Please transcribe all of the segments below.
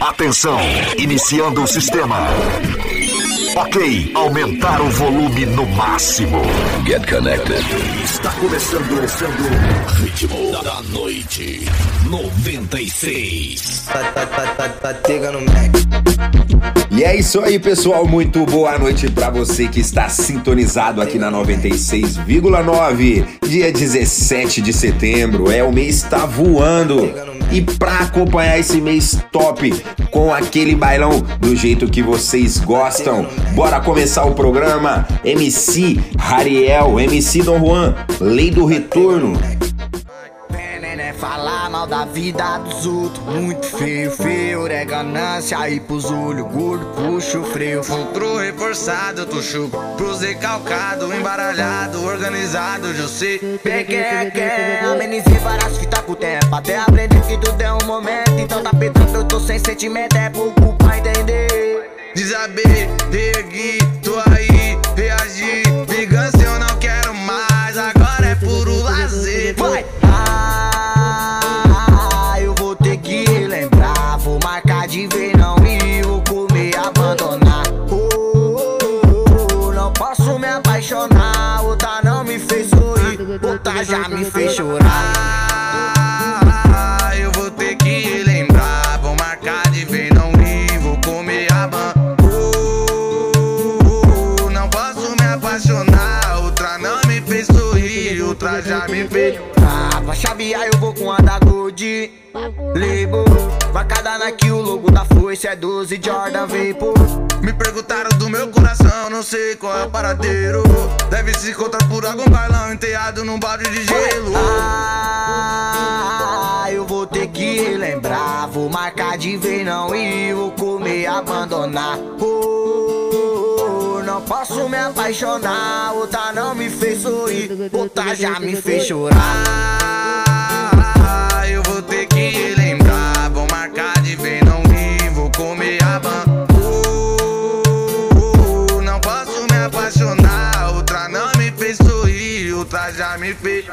Atenção, iniciando o sistema. Ok, aumentar o volume no máximo. Get connected. Está começando, começando. Ritmo da noite 96. Tá, tá, tá, tá, tá Mac. E é isso aí, pessoal. Muito boa noite para você que está sintonizado aqui na 96,9. Dia 17 de setembro. É, o mês está voando. E para acompanhar esse mês top com aquele bailão do jeito que vocês gostam, bora começar o programa. MC Rariel, MC Dom Juan, Lei do Retorno. Falar mal da vida dos outros, muito feio, feio, é ganância aí pros olhos, gordo, puxa o freio. Futuro reforçado, tu chupa, pros recalcado, embaralhado, organizado, eu sei. Bem que é, que é, amenizei várias fitas com o tempo, até aprender que tudo é um momento. Então tá petando, eu tô sem sentimento, é pouco pra entender. Desabei, reergui, tô aí, reagi, vingança eu não quero mais, agora é puro lazer. Vai! Ah, eu vou ter que lembrar. Vou marcar de ver, não e vou comer, abandonar. Oh, oh, oh, não posso me apaixonar. Outra não me fez sorrir, outra já me fez chorar. Chavear eu vou com a da Gold Label Marcada Nike, o logo da força é 12 Jordan Vapor Me perguntaram do meu coração, não sei qual é o paradeiro. Deve se encontrar por algum bailão enterrado num balde de gelo. Ah, eu vou ter que lembrar Vou marcar de ver, não e vou comer, abandonar não posso me apaixonar Outra não me fez sorrir Outra já me fez chorar outra já me fez.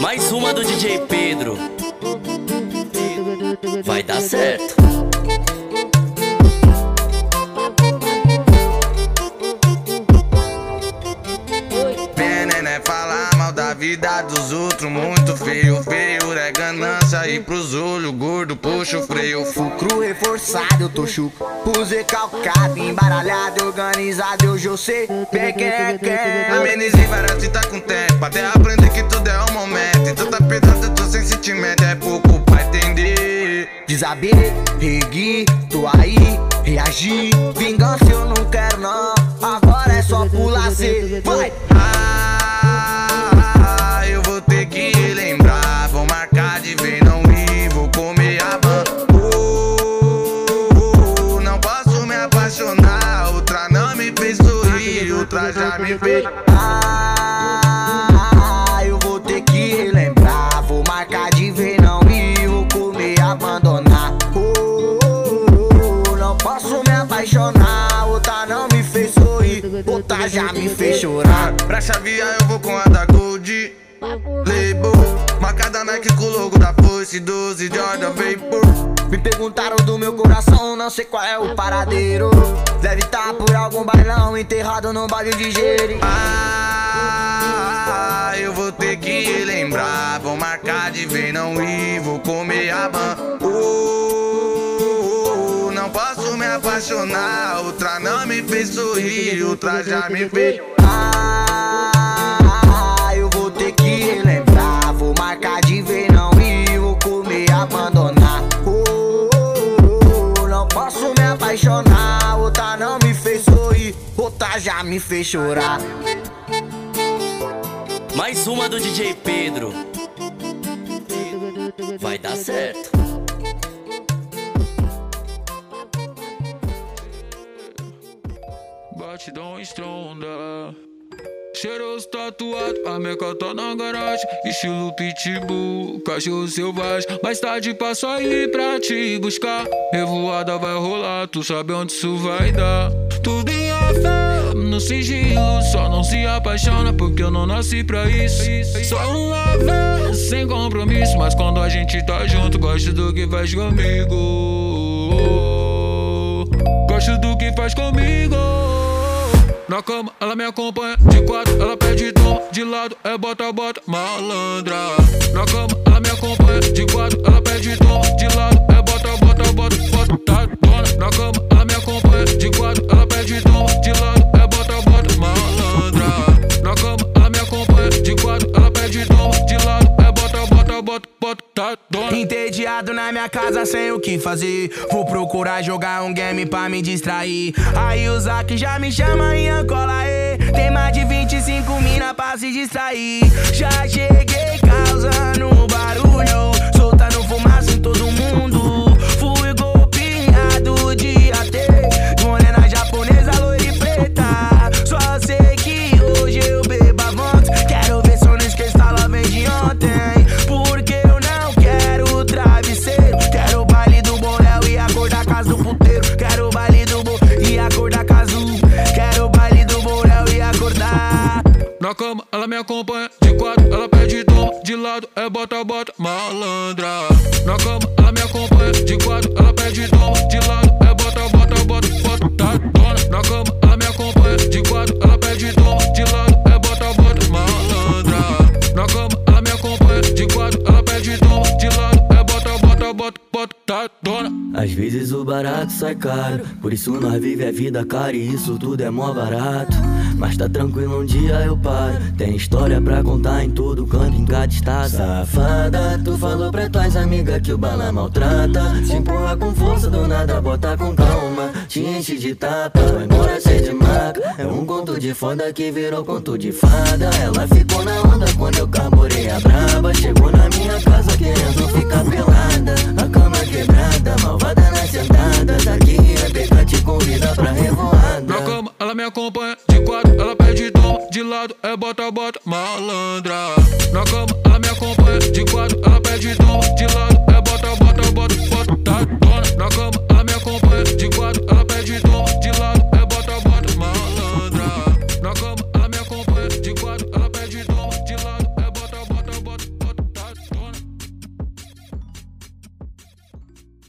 Mais uma do DJ Pedro. Vai dar certo. Vida dos outros, muito feio, feio é ganância e pros olhos gordo puxa o freio. Fulcro reforçado, eu tô chuco Puse calcado, embaralhado, organizado Hoje eu sei bem quem é quem Amenizei várias tá com tempo, até aprender que tudo é um momento. Então tá pesado, eu tô sem sentimento, é pouco pra entender. Desabei, regui, tô aí, reagi Vingança eu não quero não, agora é só por lazer Vai! Ah, me fez. Ah, eu vou ter que lembrar. Vou marcar de ver, não e vou comer, abandonar. Oh, não posso me apaixonar. Outra não me fez sorrir. Outra já me fez chorar. Pra chavear eu vou com a da Gold. Label Marcada Nike com o logo da Force 12 Jordan Vapor Me perguntaram do meu coração, não sei qual é o paradeiro. Deve tá por algum bailão enterrado num balde de gelo Ah, eu vou ter que lembrar Vou marcar de ver, não ir, vou comer a ban Oh, não posso me apaixonar Outra não me fez sorrir, outra já me fez. Ah, eu vou ter que lembrar Vou marcar de ver, não posso me apaixonar Outra não me fez sorrir Outra já me fez chorar Mais uma do DJ Pedro. Vai dar certo. Batidão estronda. Cheiroso tatuado, a meca tá na garagem Estilo pitbull, cachorro selvagem Mais tarde passo aí pra te buscar Revoada vai rolar, tu sabe onde isso vai dar Tudo em fé, no sigilo. Só não se apaixona porque eu não nasci pra isso. Só uma vez, sem compromisso. Mas quando a gente tá junto, gosto do que faz comigo. Gosto do que faz comigo. Na cama, ela me acompanha de quatro, ela pede toma de lado, é bota, bota, malandra. Na cama, ela me acompanha de quatro, ela pede toma de lado, é bota, bota, bota, bota, tá dona. Na cama, ela me acompanha de quatro, ela pede toma de Entediado na minha casa sem o que fazer. Vou procurar jogar um game pra me distrair. Aí o Zac já me chama em Ancola, e Tem mais de 25 mina pra se distrair. Já cheguei causando barulho. Soltando fumaça em todo mundo. Na cama, ela me acompanha de quatro, ela pede toma de lado, é bota, bota, malandra. Na cama, ela me acompanha de quatro, ela pede toma de lado, é bota, bota, bota, bota, tá dona. Na cama, tá dona. Às vezes o barato sai caro, por isso nós vive a vida cara e isso tudo é mó barato. Mas tá tranquilo, um dia eu paro. Tem história pra contar em todo canto, em cada estado. Safada, tu falou pra tuas amigas que o bala maltrata. Se empurra com força, do nada bota com calma. Te enche de tapa, vai embora cheio de maca. É um conto de foda que virou conto de fada. Ela ficou na onda quando eu carburei a braba. Chegou na minha casa querendo ficar pelada. A quebrada, malvada nas sentadas. Aqui é pegar te convida pra revoada. Na cama, ela me acompanha de quatro, ela pede toma de lado, é bota, bota, malandra. Na cama, ela me acompanha de quatro,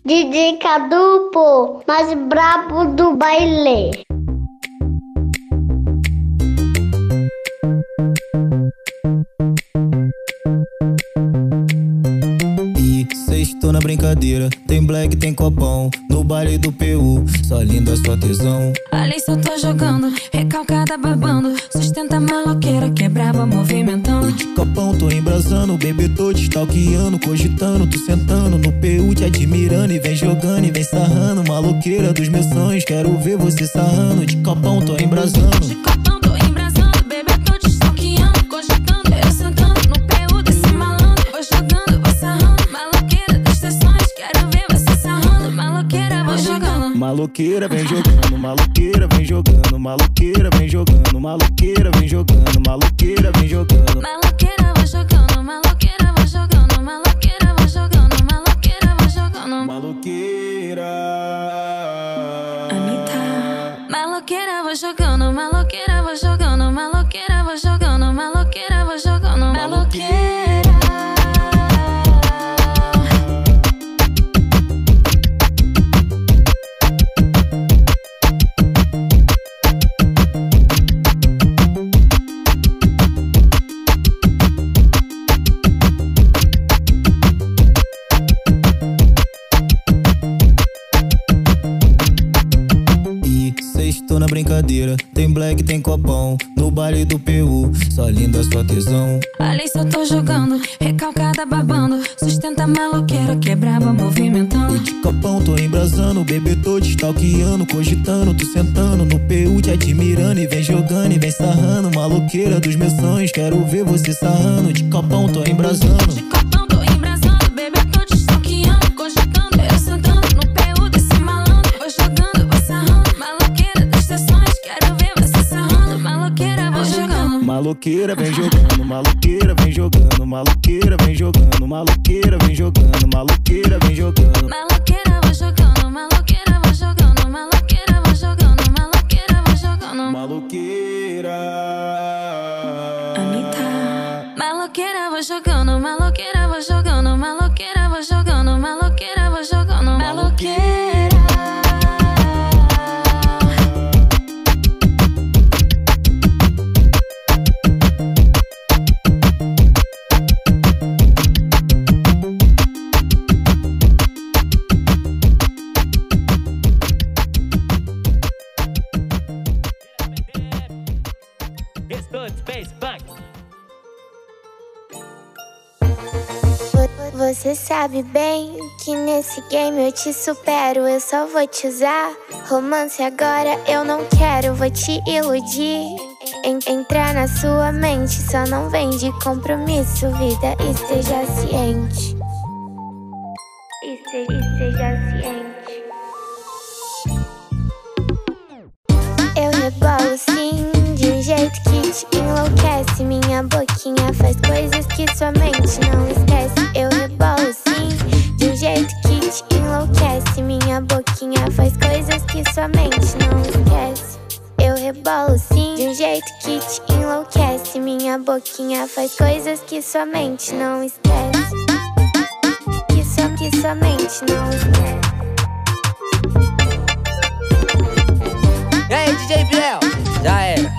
DJ Cadu, pô, mais brabo do baile. Na brincadeira, tem black, tem copão No baile do PU, só linda sua tesão. Ali só tô jogando, recalcada babando. Sustenta a maloqueira, quebrava movimentando. De copão tô embrasando, bebê tô te stalkeando Cogitando, tu sentando no PU te admirando E vem jogando e vem sarrando, maloqueira dos meus sonhos Quero ver você sarrando, de copão tô embrasando. De copão Maloqueira vem jogando, maloqueira vem jogando Maloqueira vem jogando, maloqueira vem jogando Maloqueira vem jogando Maloqueira, vou jogando. Maloqueira, vou jogando. Maloqueira, vou jogando. Maloqueira, vou jogando. Maloqueira tem black, tem copão No baile do PU, só linda sua tesão. Ali só tô jogando, recalcada babando. Sustenta maloqueira, quebrava movimentando. De copão tô embrasando, bebê tô te stalkeando Cogitando, tu sentando no PU te admirando E vem jogando e vem sarrando, maloqueira dos meus sonhos Quero ver você sarrando, de copão tô embrasando. De copão maloqueira, vem jogando, maloqueira, vem jogando, maloqueira, vem jogando, maloqueira, vem jogando, maloqueira, vem jogando. Maloqueira, vou jogando, maloqueira, vou jogando, maloqueira, vou jogando, maloqueira, vou jogando. Maloqueira. Anitta. Maloqueira, vou jogando, maloqueira. Sabe bem que nesse game eu te supero, eu só vou te usar. Romance agora eu não quero, vou te iludir. En- entrar na sua mente, só não vem de compromisso, vida, esteja ciente. Este- Esteja ciente. Eu rebolo sim, de um jeito que te enlouquece. Minha boquinha faz coisas que sua mente não boquinha faz coisas que sua mente não esquece. Que sua, que sua mente não esquece. E aí, DJ Biel? Já era.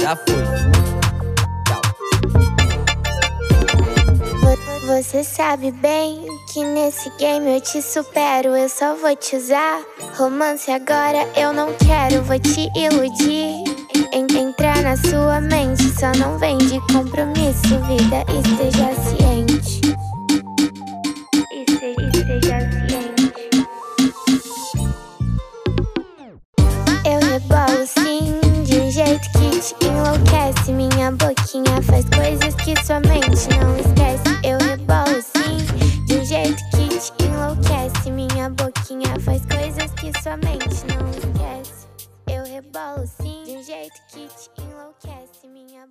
Já foi. Vo- Você sabe bem que nesse game eu te supero, eu só vou te usar. Romance agora eu não quero, vou te iludir. En- entrar na sua mente, só não vem de compromisso, vida, esteja ciente. Este- Esteja ciente. Eu rebolo sim, de um jeito que te enlouquece. Minha boquinha faz coisas que sua mente não esquece.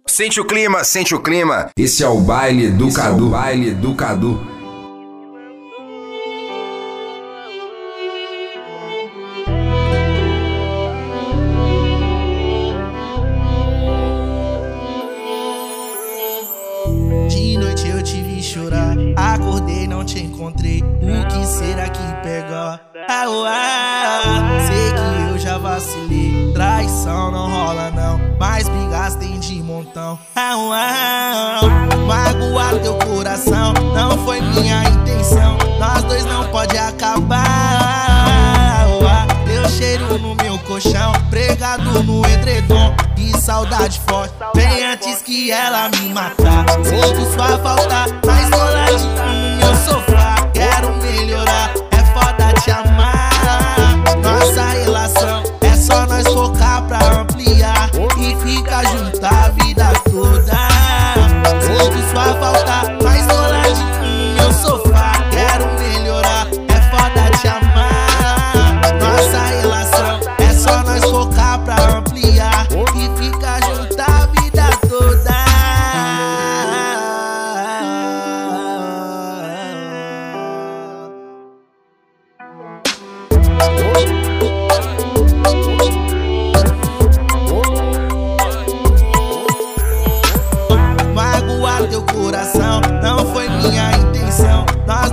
Sente o clima, sente o clima. Esse é o baile do Cadu. baile do Cadu. De noite eu te vi chorar, acordei, não te encontrei. O que será que pegou? Ah, uá, sei que eu já vacilei. Traição não rola, não, mas brigas tem de montão. Magoar teu coração, não foi minha intenção. Nós dois não pode acabar. Teu cheiro no meu colchão, pregado no edredom. Que saudade forte, bem antes que ela me matar. Sinto sua falta, mas coladinho no meu sofá. Quero melhorar, é foda te amar. Nossa relação só nós focar pra ampliar e ficar junto a vida toda. Sinto sua falta,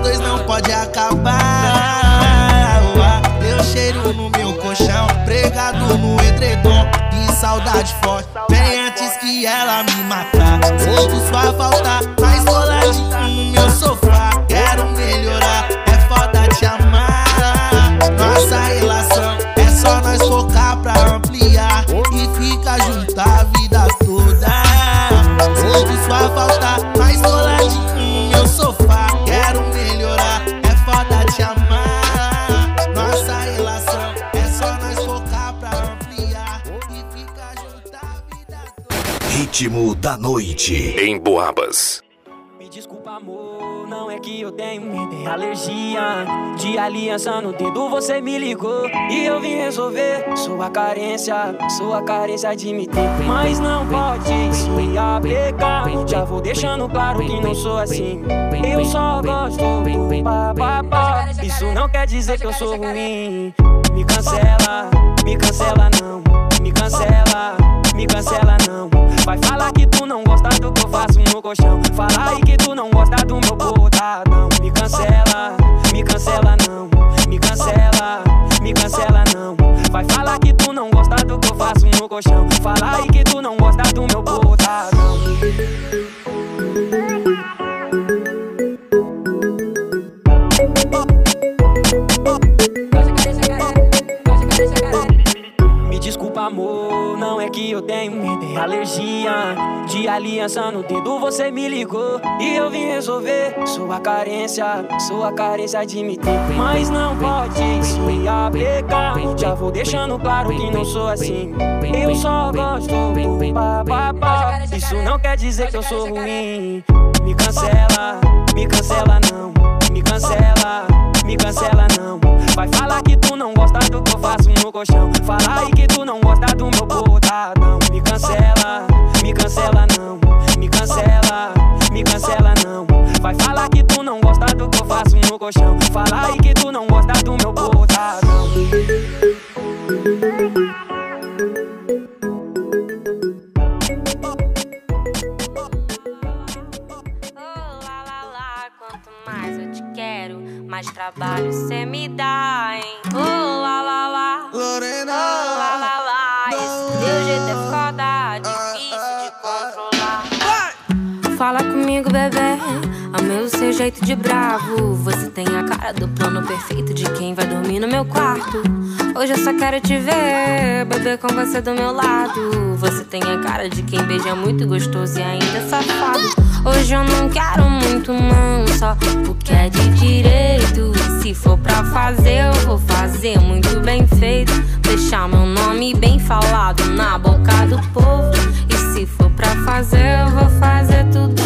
dois não pode acabar. Teu cheiro no meu colchão, pregado no edredom. Que saudade forte, bem antes que ela me matar. Sinto sua falta, mas coladinho no meu sofá. Ritmo da noite. Em Boabas. Me desculpa, amor, não é que eu tenho é alergia de aliança no dedo. Você me ligou e eu vim resolver sua carência, sua carência de me ter. Mas não pode se apegar. Já vou deixando claro que não sou assim. Eu só gosto do papapá. Isso não quer dizer que eu sou ruim. Me cancela, me cancela não, me cancela, me cancela não. Vai falar que tu não gosta do que eu faço no colchão. Fala aí que tu não gosta do meu botadão. Me cancela, me cancela não, me cancela, me cancela não. Vai falar que tu não gosta do que eu faço no colchão. Fala aí que tu não gosta do meu botadão. Alergia de aliança no dedo. Você me ligou e eu vim resolver sua carência, sua carência de me ter. Mas não pode se aplicar. Já vou deixando claro que não sou assim. Eu só gosto do papapá. Isso não quer dizer que eu sou ruim. Me cancela, me cancela não, me cancela, me cancela não. Vai falar que tu não gosta do que eu faço no colchão. Fala aí que tu não gosta do meu botadão. Me cancela, me cancela não, me cancela, me cancela não. Vai falar que tu não gosta do que eu faço no colchão. Fala aí que tu não gosta do meu botadão. Mais trabalho cê me dá, hein? Oh, lá, lá, lá. Lorena. Oh, lá, lá, lá. Esse teu jeito é foda, difícil de controlar. Fala comigo, bebê. Amei o seu jeito de bravo. Você tem a cara do plano perfeito de quem vai dormir no meu quarto. Hoje eu só quero te ver, beber com você do meu lado. Você tem a cara de quem beija muito gostoso e ainda é safado. Hoje eu não quero muito, não, só porque é de direito. E se for pra fazer, eu vou fazer muito bem feito. Deixar meu nome bem falado na boca do povo. E se for pra fazer, eu vou fazer tudo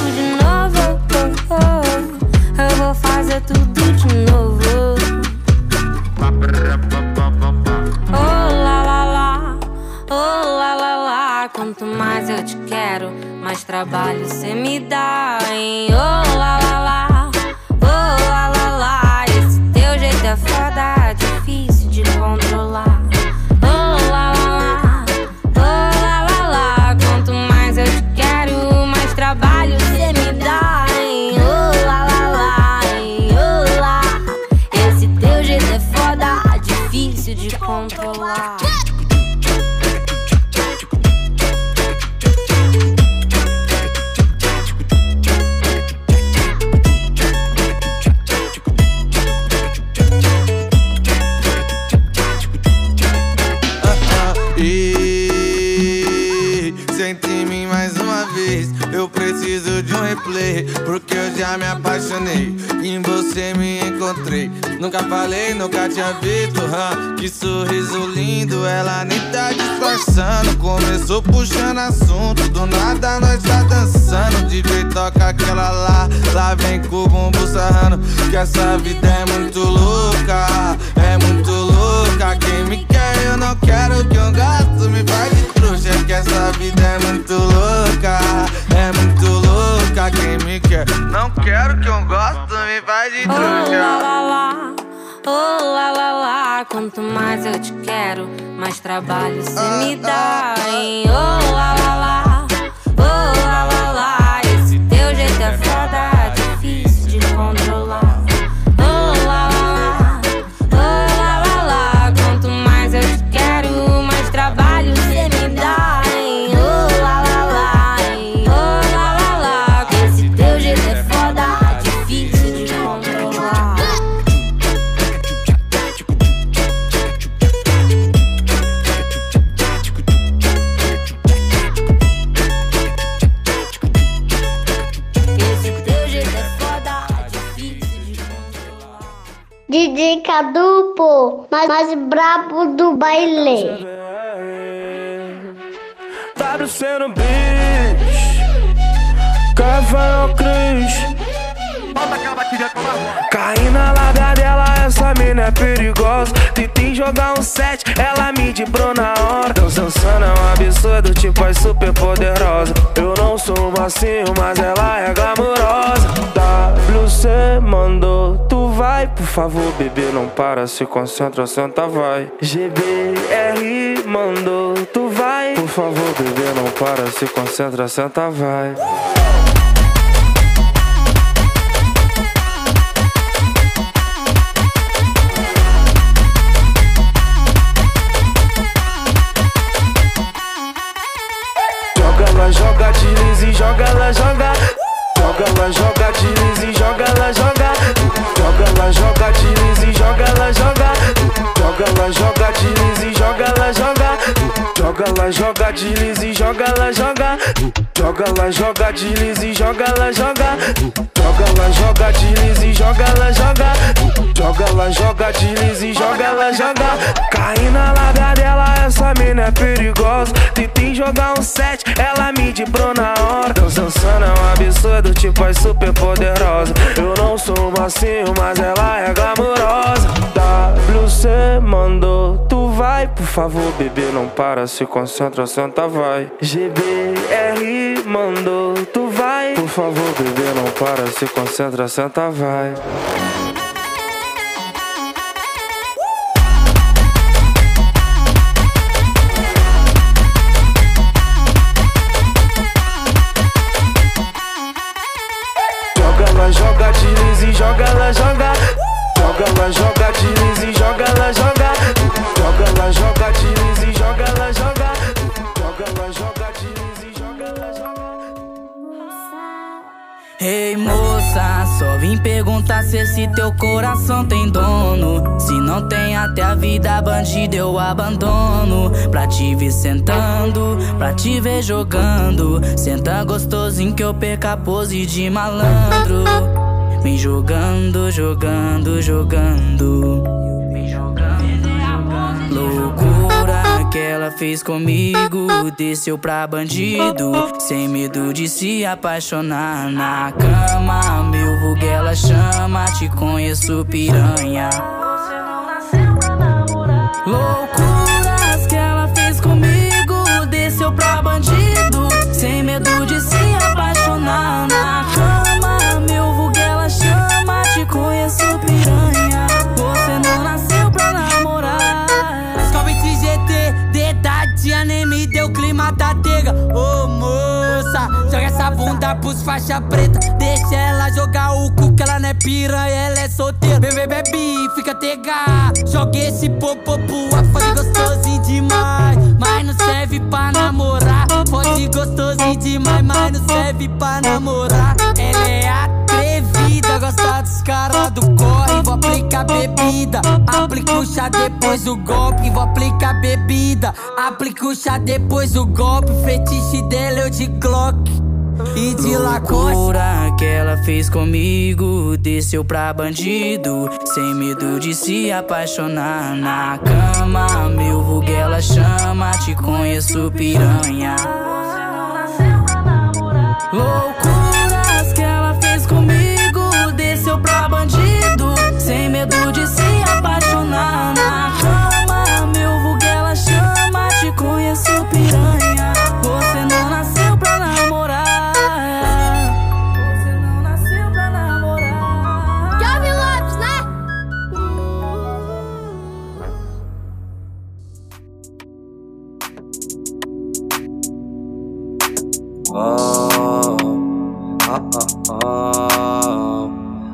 macio, mas ela é glamurosa WC mandou, tu vai Por favor, bebê, não para, se concentra, senta, vai. GBR mandou, tu vai Por favor, bebê, não para, se concentra, senta, vai Ela, joga, deslize, joga ela, joga. Joga ela, joga, deslize, joga ela joga. Joga, ela joga, desliza e joga, ela joga. Joga, ela joga, desliza e joga, ela joga. Cai na larga dela, essa mina é perigosa. Tentei jogar um set, ela me dibrou na hora. Sansana é um absurdo, tipo é super poderosa. Eu não sou macio, mas ela é glamourosa. WC mandou, tu vai, por favor, bebê, não para, se concentra, senta, vai. GBR mandou, tu vai, por favor, bebê, não para, se concentra, senta, vai. Ei moça, só vim perguntar se esse teu coração tem dono. Se não tem até a vida bandida eu abandono. Pra te ver sentando, pra te ver jogando. Senta gostosinho que eu perca a pose de malandro. Vem jogando, jogando, jogando. Loucura que ela fez comigo, desceu pra bandido, sem medo de se apaixonar na cama. Meu vulgo ela chama, te conheço piranha. Loucuras bunda pros faixa preta. Deixa ela jogar o cu, que ela não é piranha, ela é solteira. Bebê, bebe, fica tega. Joga esse popopu, a fode gostosinho demais. Mas não serve pra namorar. Fode gostosinho demais, mas não serve pra namorar. Ela é atrevida, gosta dos caras do corre. Vou aplicar bebida, aplica o chá depois o golpe. Vou aplicar bebida, aplica o chá depois o golpe. Fetiche dela eu de Glock. E de Loucura que ela fez comigo, desceu pra bandido, sem medo de se apaixonar na cama. Meu vulgo ela chama, te conheço piranha. Loucuras Ah, ah, ah.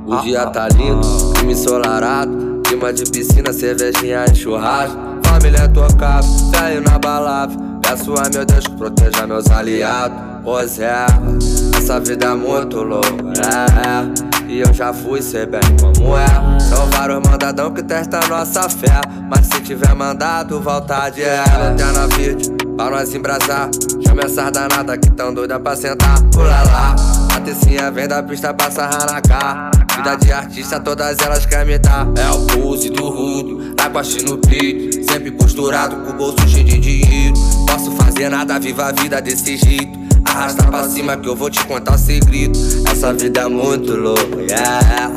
O dia tá lindo, clima ensolarado. Clima de piscina, cervejinha e churrasco. Família tocada, velho na balada. Peço a meu Deus que proteja meus aliados. Pois é, essa vida é muito louca, é, é. E eu já fui, sei bem como é. São vários mandadão que testam nossa fé. Mas se tiver mandado, vontade é. Lanterna verde, pra nós embrasar. Essas danadas que tão doida pra sentar. Pula lá, a tecinha vem da pista pra sarrar na cara. Vida de artista, todas elas querem me dar. É o pulse do rudo, na costa no peito. Sempre posturado com o bolso cheio de dinheiro. Posso fazer nada, viva a vida desse jeito. Arrasta pra cima que eu vou te contar o segredo. Essa vida é muito louca, yeah.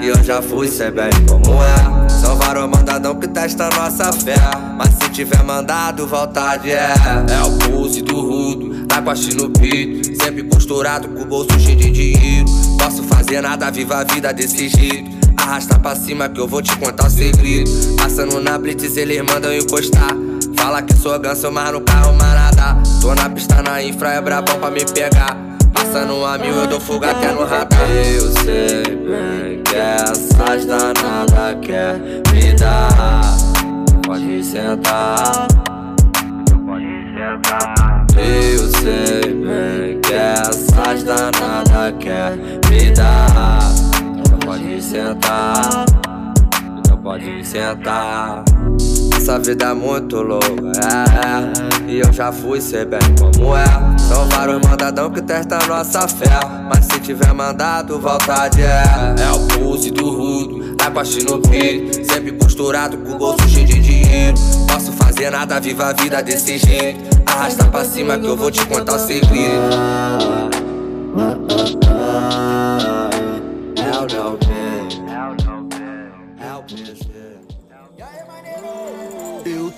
E eu já fui, sei bem como é. São vários mandadão que testa nossa fé. Mas se tiver mandado, vontade é. É o pulse do rudo, e no peito. Sempre posturado com o bolso cheio de dinheiro. Posso fazer nada, viva a vida desse jeito. Arrasta pra cima que eu vou te contar o segredo. Passando na blitz, eles mandam encostar. Fala que sou ganso, mas no carro manada. Tô na pista na infra, é brabão pra me pegar. Passando a mil, eu dou fuga até no radar. Eu sei bem que essas danadas quer me dar. Pode sentar. Eu sei bem que essas danadas quer me dar. Então pode sentar. Então pode sentar. Essa vida é muito louca, é, é. E eu já fui, sei bem como é. São vários mandadão que testam nossa fé. Mas se tiver mandado, vontade é. É o pulse do rudo, é baixo no peito. Sempre costurado com o bolso cheio de dinheiro. Posso fazer nada, viva a vida desse jeito. Arrasta pra cima que eu vou te contar o segredo. Hell no, Eu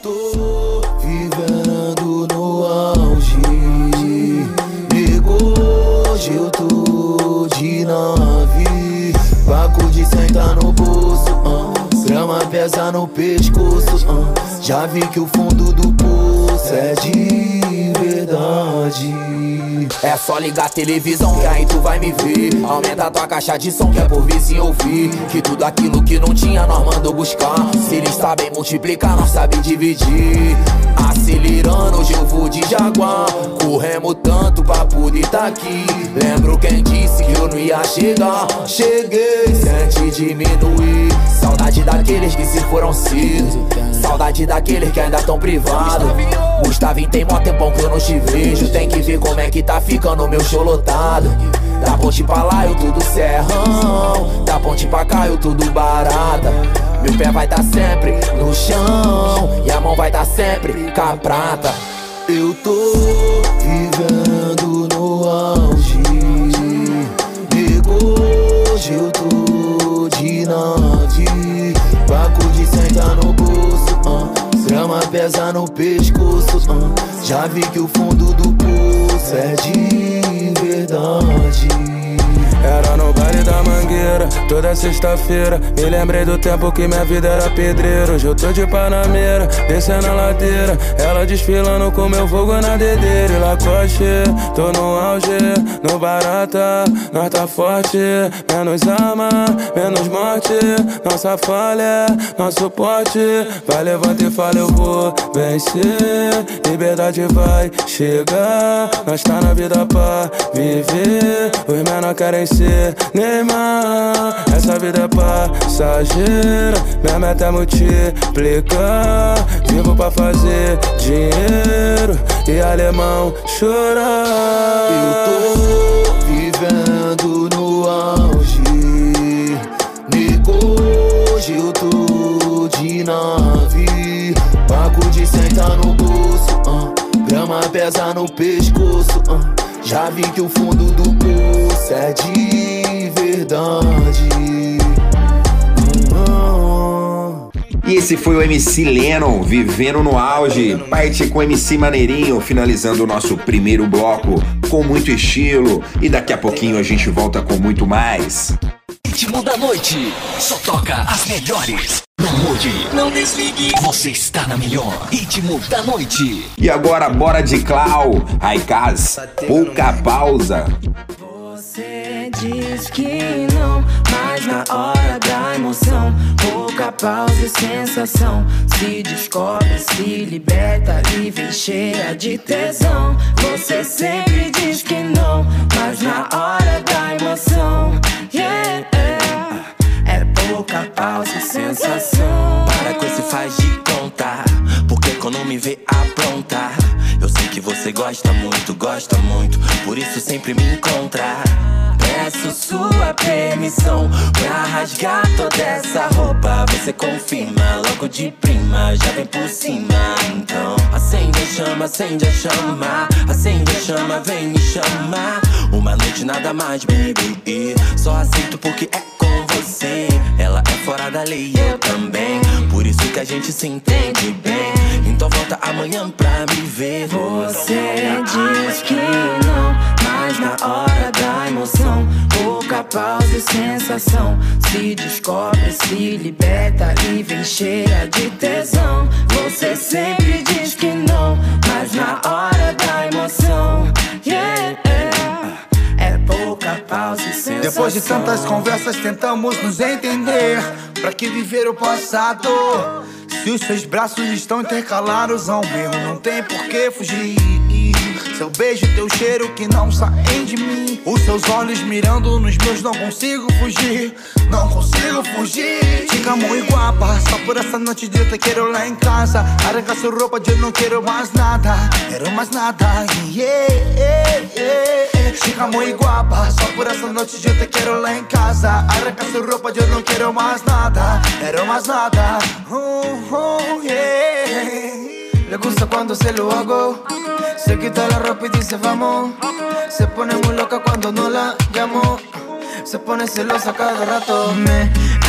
tô vivendo no auge. Hoje eu tô de nave. Paco de sentar no bolso, ah. grama pesa no pescoço. ah. Já vi que o fundo do poço é de verdade. É só ligar a televisão que aí tu vai me ver. Aumenta tua caixa de som que é por vizinho ouvir. Que tudo aquilo que não tinha nós mandou buscar. Se eles sabem multiplicar, nós sabem dividir. Acelerando, hoje eu vou de Jaguar. Corremos tanto pra poder tá aqui. Lembro quem disse que eu não ia chegar. Cheguei, sente diminuir. Saudade daqueles que se foram cedo. Saudade daqueles que ainda tão privados. Gustavinho tem mó tempão que eu não te vejo. Tem que ver como é que tá ficando meu show lotado. Da ponte pra lá eu tudo serrão. Da ponte pra cá eu tudo barata. Meu pé vai tá sempre no chão. E a mão vai tá sempre com a prata. Eu tô vivendo no auge. Nego, hoje eu tô de nave. Paco de sentar no. Grama pesa no pescoço. ah. Já vi que o fundo do poço é de verdade. Era no baile da mangueira, toda sexta-feira. Me lembrei do tempo que minha vida era pedreiro. Hoje eu tô de panameira, descendo a ladeira. Ela desfilando com meu fogo na dedeira. E Lacoste, tô no auge, no barata. Nós tá forte, menos arma, menos morte. Nossa falha, nosso porte. Vai, levanta e fala, eu vou vencer. Liberdade vai chegar. Nós tá na vida pra viver. Os menores querem ser Neymar. Essa vida é passageira. Minha meta é multiplicar. Vivo pra fazer dinheiro e alemão chorar. Eu tô vivendo no auge. Nego, hoje eu tô de nave. Paco de sentar no bolso, ah. grama pesa no pescoço. ah. Já vi que o fundo do poço é de verdade. E esse foi o MC Lennon, vivendo no auge. Parte com o MC Maneirinho, finalizando o nosso primeiro bloco com muito estilo. E daqui a pouquinho a gente volta com muito mais. Ritmo da noite. Só toca as melhores. Não mude. Não desligue. Você está na melhor. Ritmo da noite. E agora, bora de Clau, Raikaz, pouca pausa. Você diz que não, mas na hora da emoção, pouca pausa e sensação. Se descobre, se liberta e vem cheia de tesão. Você sempre diz que não, mas na hora da emoção, yeah, pouca pausa sensação. Para com esse faz de conta, porque quando me vê aprontar, eu sei que você gosta muito, gosta muito, por isso sempre me encontra. Peço sua permissão pra rasgar toda essa roupa. Você confirma logo de prima, já vem por cima. Então acende a chama, acende a chama, acende a chama, vem me chamar. Uma noite nada mais, baby, só aceito porque é com você. Fora da lei eu também, por isso que a gente se entende bem. Então volta amanhã pra me ver. Você diz que não, mas na hora da emoção, pouca pausa e sensação. Se descobre, se liberta e vem cheia de tesão. Você sempre diz que não, mas na hora da emoção, yeah, e. Depois de tantas conversas tentamos nos entender Pra que viver o passado? Se os seus braços estão intercalados a um erro Não tem por que fugir Seu beijo, teu cheiro que não saem de mim. Os seus olhos mirando nos meus, não consigo fugir. Não consigo fugir. Chica muito guapa, só por essa noite de eu te quero lá em casa. Arranca sua roupa, eu não quero mais nada. Quero mais nada. Yeah, yeah, yeah. Chica muito guapa, só por essa noite de eu te quero lá em casa. Arranca sua roupa, eu não quero mais nada. Quero más nada. Oh, oh, yeah. Le gusta cuando se lo hago. Se quita la ropa y dice vamos. Se pone muy loca cuando no la llamo. Se pone celosa cada rato. Me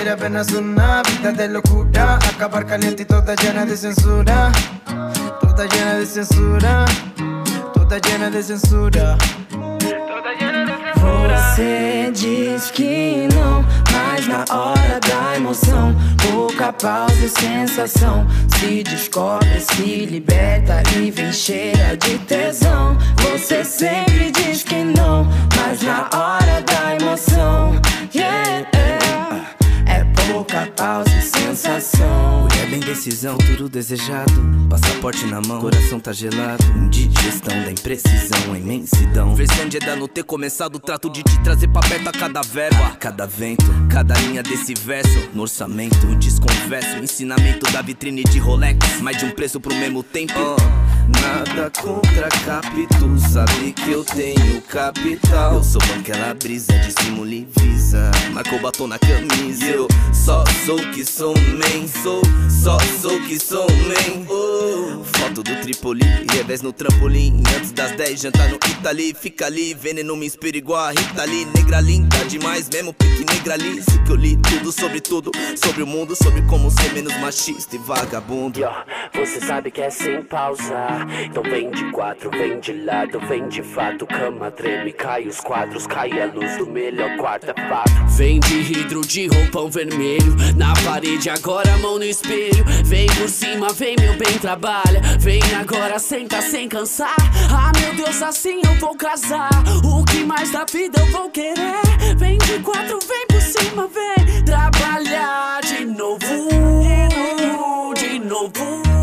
Quiere apenas una vida de locura. Acabar caliente y toda llena de censura. Toda llena de censura. Toda llena de censura. Você diz que não, mas na hora da emoção, pouca pausa e sensação. Se descobre, se liberta e vem cheia de tesão. Você sempre diz que não, mas na hora da emoção, yeah. Pouca pausa e sensação. Mulher bem decisão, tudo desejado. Passaporte na mão, coração tá gelado. Indigestão da imprecisão, a imensidão. Versão de Eda não ter começado trato de te trazer pra perto a cada verbo. A cada vento, cada linha desse verso. No orçamento, desconverso. Ensinamento da vitrine de Rolex. Mais de um preço pro mesmo tempo. Nada contra capítulo, sabe que eu tenho capital. Eu sou aquela brisa de estímulo e visa. Marcou batom na camisa. Eu só sou que sou man. Sou, só sou que sou man. Oh. Foto do Tripoli, revés no trampolim. Antes das 10, jantar no Itali. Fica ali, veneno me inspira igual a Rita Lee. Negra linda demais, mesmo pique negra ali. Sei que eu li tudo sobre tudo. Sobre o mundo, sobre como ser menos machista e vagabundo. Você sabe que é sem pausa. Então vem de quatro, vem de lado, vem de fato. Cama treme, cai os quadros, cai a luz do melhor quarto, é fato. Vem de hidro de roupão vermelho. Na parede agora mão no espelho. Vem por cima, vem meu bem, trabalha. Vem agora, senta sem cansar. Ah meu Deus, assim eu vou casar. O que mais da vida eu vou querer? Vem de quatro, vem por cima, vem. Trabalhar de novo De novo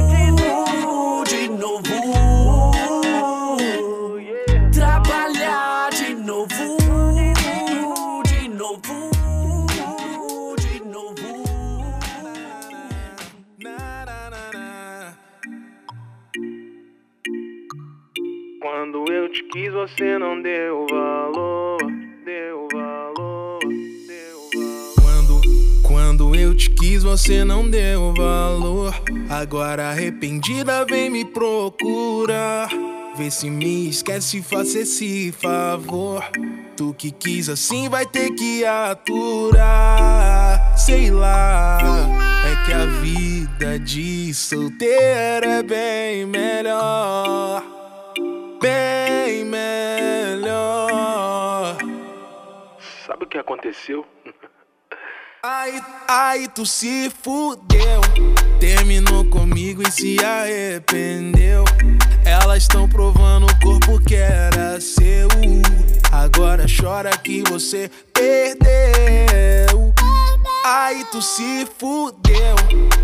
Quando eu te quis, você não deu valor. Deu valor. Quando, quando eu te quis, você não deu valor. Agora arrependida, vem me procurar. Vê se me esquece, faça esse favor. Tu que quis assim vai ter que aturar. Sei lá, é que a vida de solteiro é bem melhor. Bem melhor. Sabe o que aconteceu? Ai, ai, tu se fudeu. Terminou comigo e se arrependeu. Elas estão provando o corpo que era seu. Agora chora que você perdeu. Ai, tu se fudeu.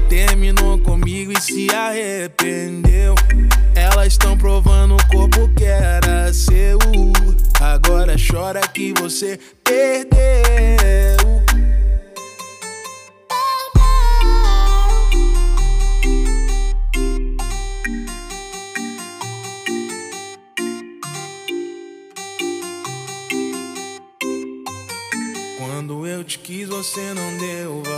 Terminou comigo e se arrependeu. Elas estão provando o corpo que era seu. Agora chora que você perdeu. Quando eu te quis, você não deu valor.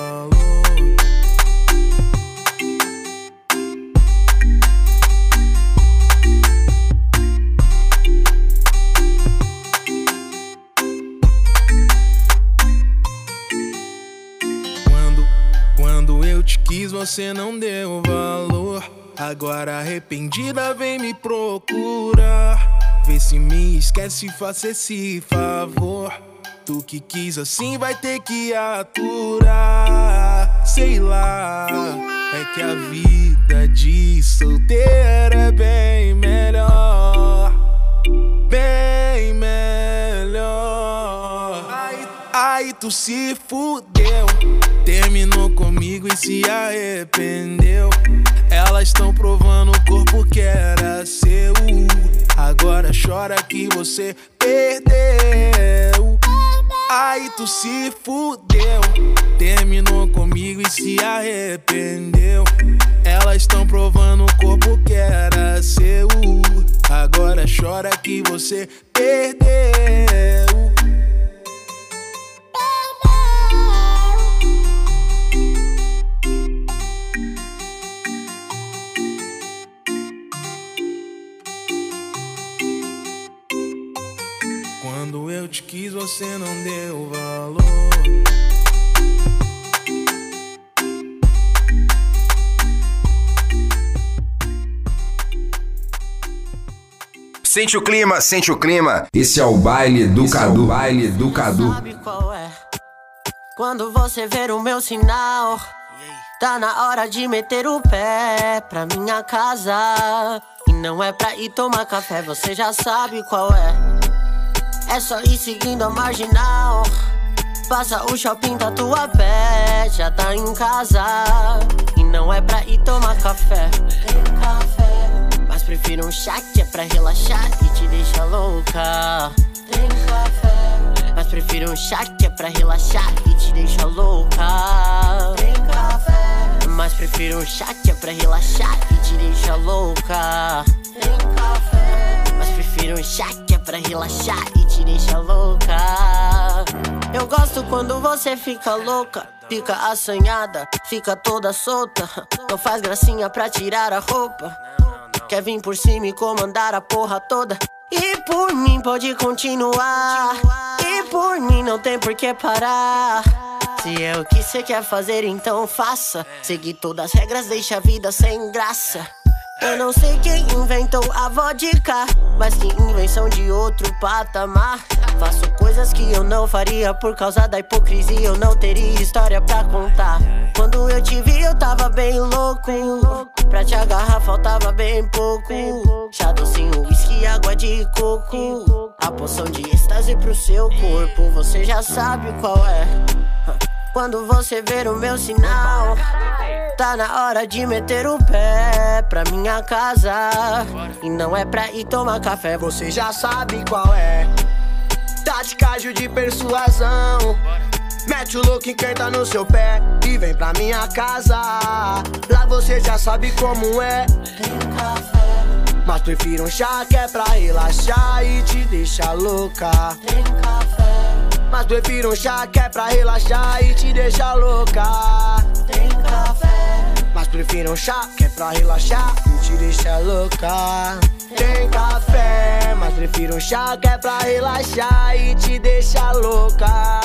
Você não deu valor. Agora arrependida, vem me procurar. Vê se me esquece, faça esse favor. tu que quis assim vai ter que aturar. Sei lá, é que a vida de solteiro é bem melhor. Bem aí tu se fudeu. Terminou comigo e se arrependeu. Elas estão provando o corpo que era seu. Agora chora que você perdeu. Aí tu se fudeu. Terminou comigo e se arrependeu. Elas estão provando o corpo que era seu. Agora chora que você perdeu. Quando eu te quis, você não deu valor. Sente o clima, sente o clima. Esse é o baile do Cadu. É o baile do Cadu. Sabe qual é? Quando você ver o meu sinal, tá na hora de meter o pé pra minha casa. E não é pra ir tomar café, você já sabe qual é. É só ir seguindo a marginal. Passa o shopping da tua pé, já tá em casa. E não é pra ir tomar café. Café. Mas prefiro um chá que é pra relaxar e te deixa louca. Tem café. Mas prefiro um chá que é pra relaxar e te deixa louca. Tem café. Mas prefiro um chá que é pra relaxar e te deixa louca. Tem café. Mas prefiro um chá que pra relaxar e te deixa louca. Eu gosto quando você fica louca, fica assanhada, fica toda solta. Não faz gracinha pra tirar a roupa. Quer vir por cima e comandar a porra toda. E por mim pode continuar. E por mim não tem por que parar. Se é o que você quer fazer, então faça. Seguir todas as regras deixa a vida sem graça. Eu não sei quem inventou a vodka, mas que invenção de outro patamar. Faço coisas que eu não faria por causa da hipocrisia. Eu não teria história pra contar. Quando eu te vi, eu tava bem louco. Pra te agarrar, faltava bem pouco. Chá docinho, whisky, água de coco. A poção de êxtase pro seu corpo, você já sabe qual é. Quando você ver o meu sinal, tá na hora de meter o pé pra minha casa. E não é pra ir tomar café, você já sabe qual é. Tática de persuasão. Mete o louco tá no seu pé e vem pra minha casa. Lá você já sabe como é. Mas prefiro um chá que é pra relaxar e te deixar louca. Tem café. Mas prefiro um chá que é pra relaxar e te deixar louca. Tem café. Mas prefiro um chá que é pra relaxar e te deixar louca. Tem café, mas prefiro um chá que é pra relaxar e te deixar louca.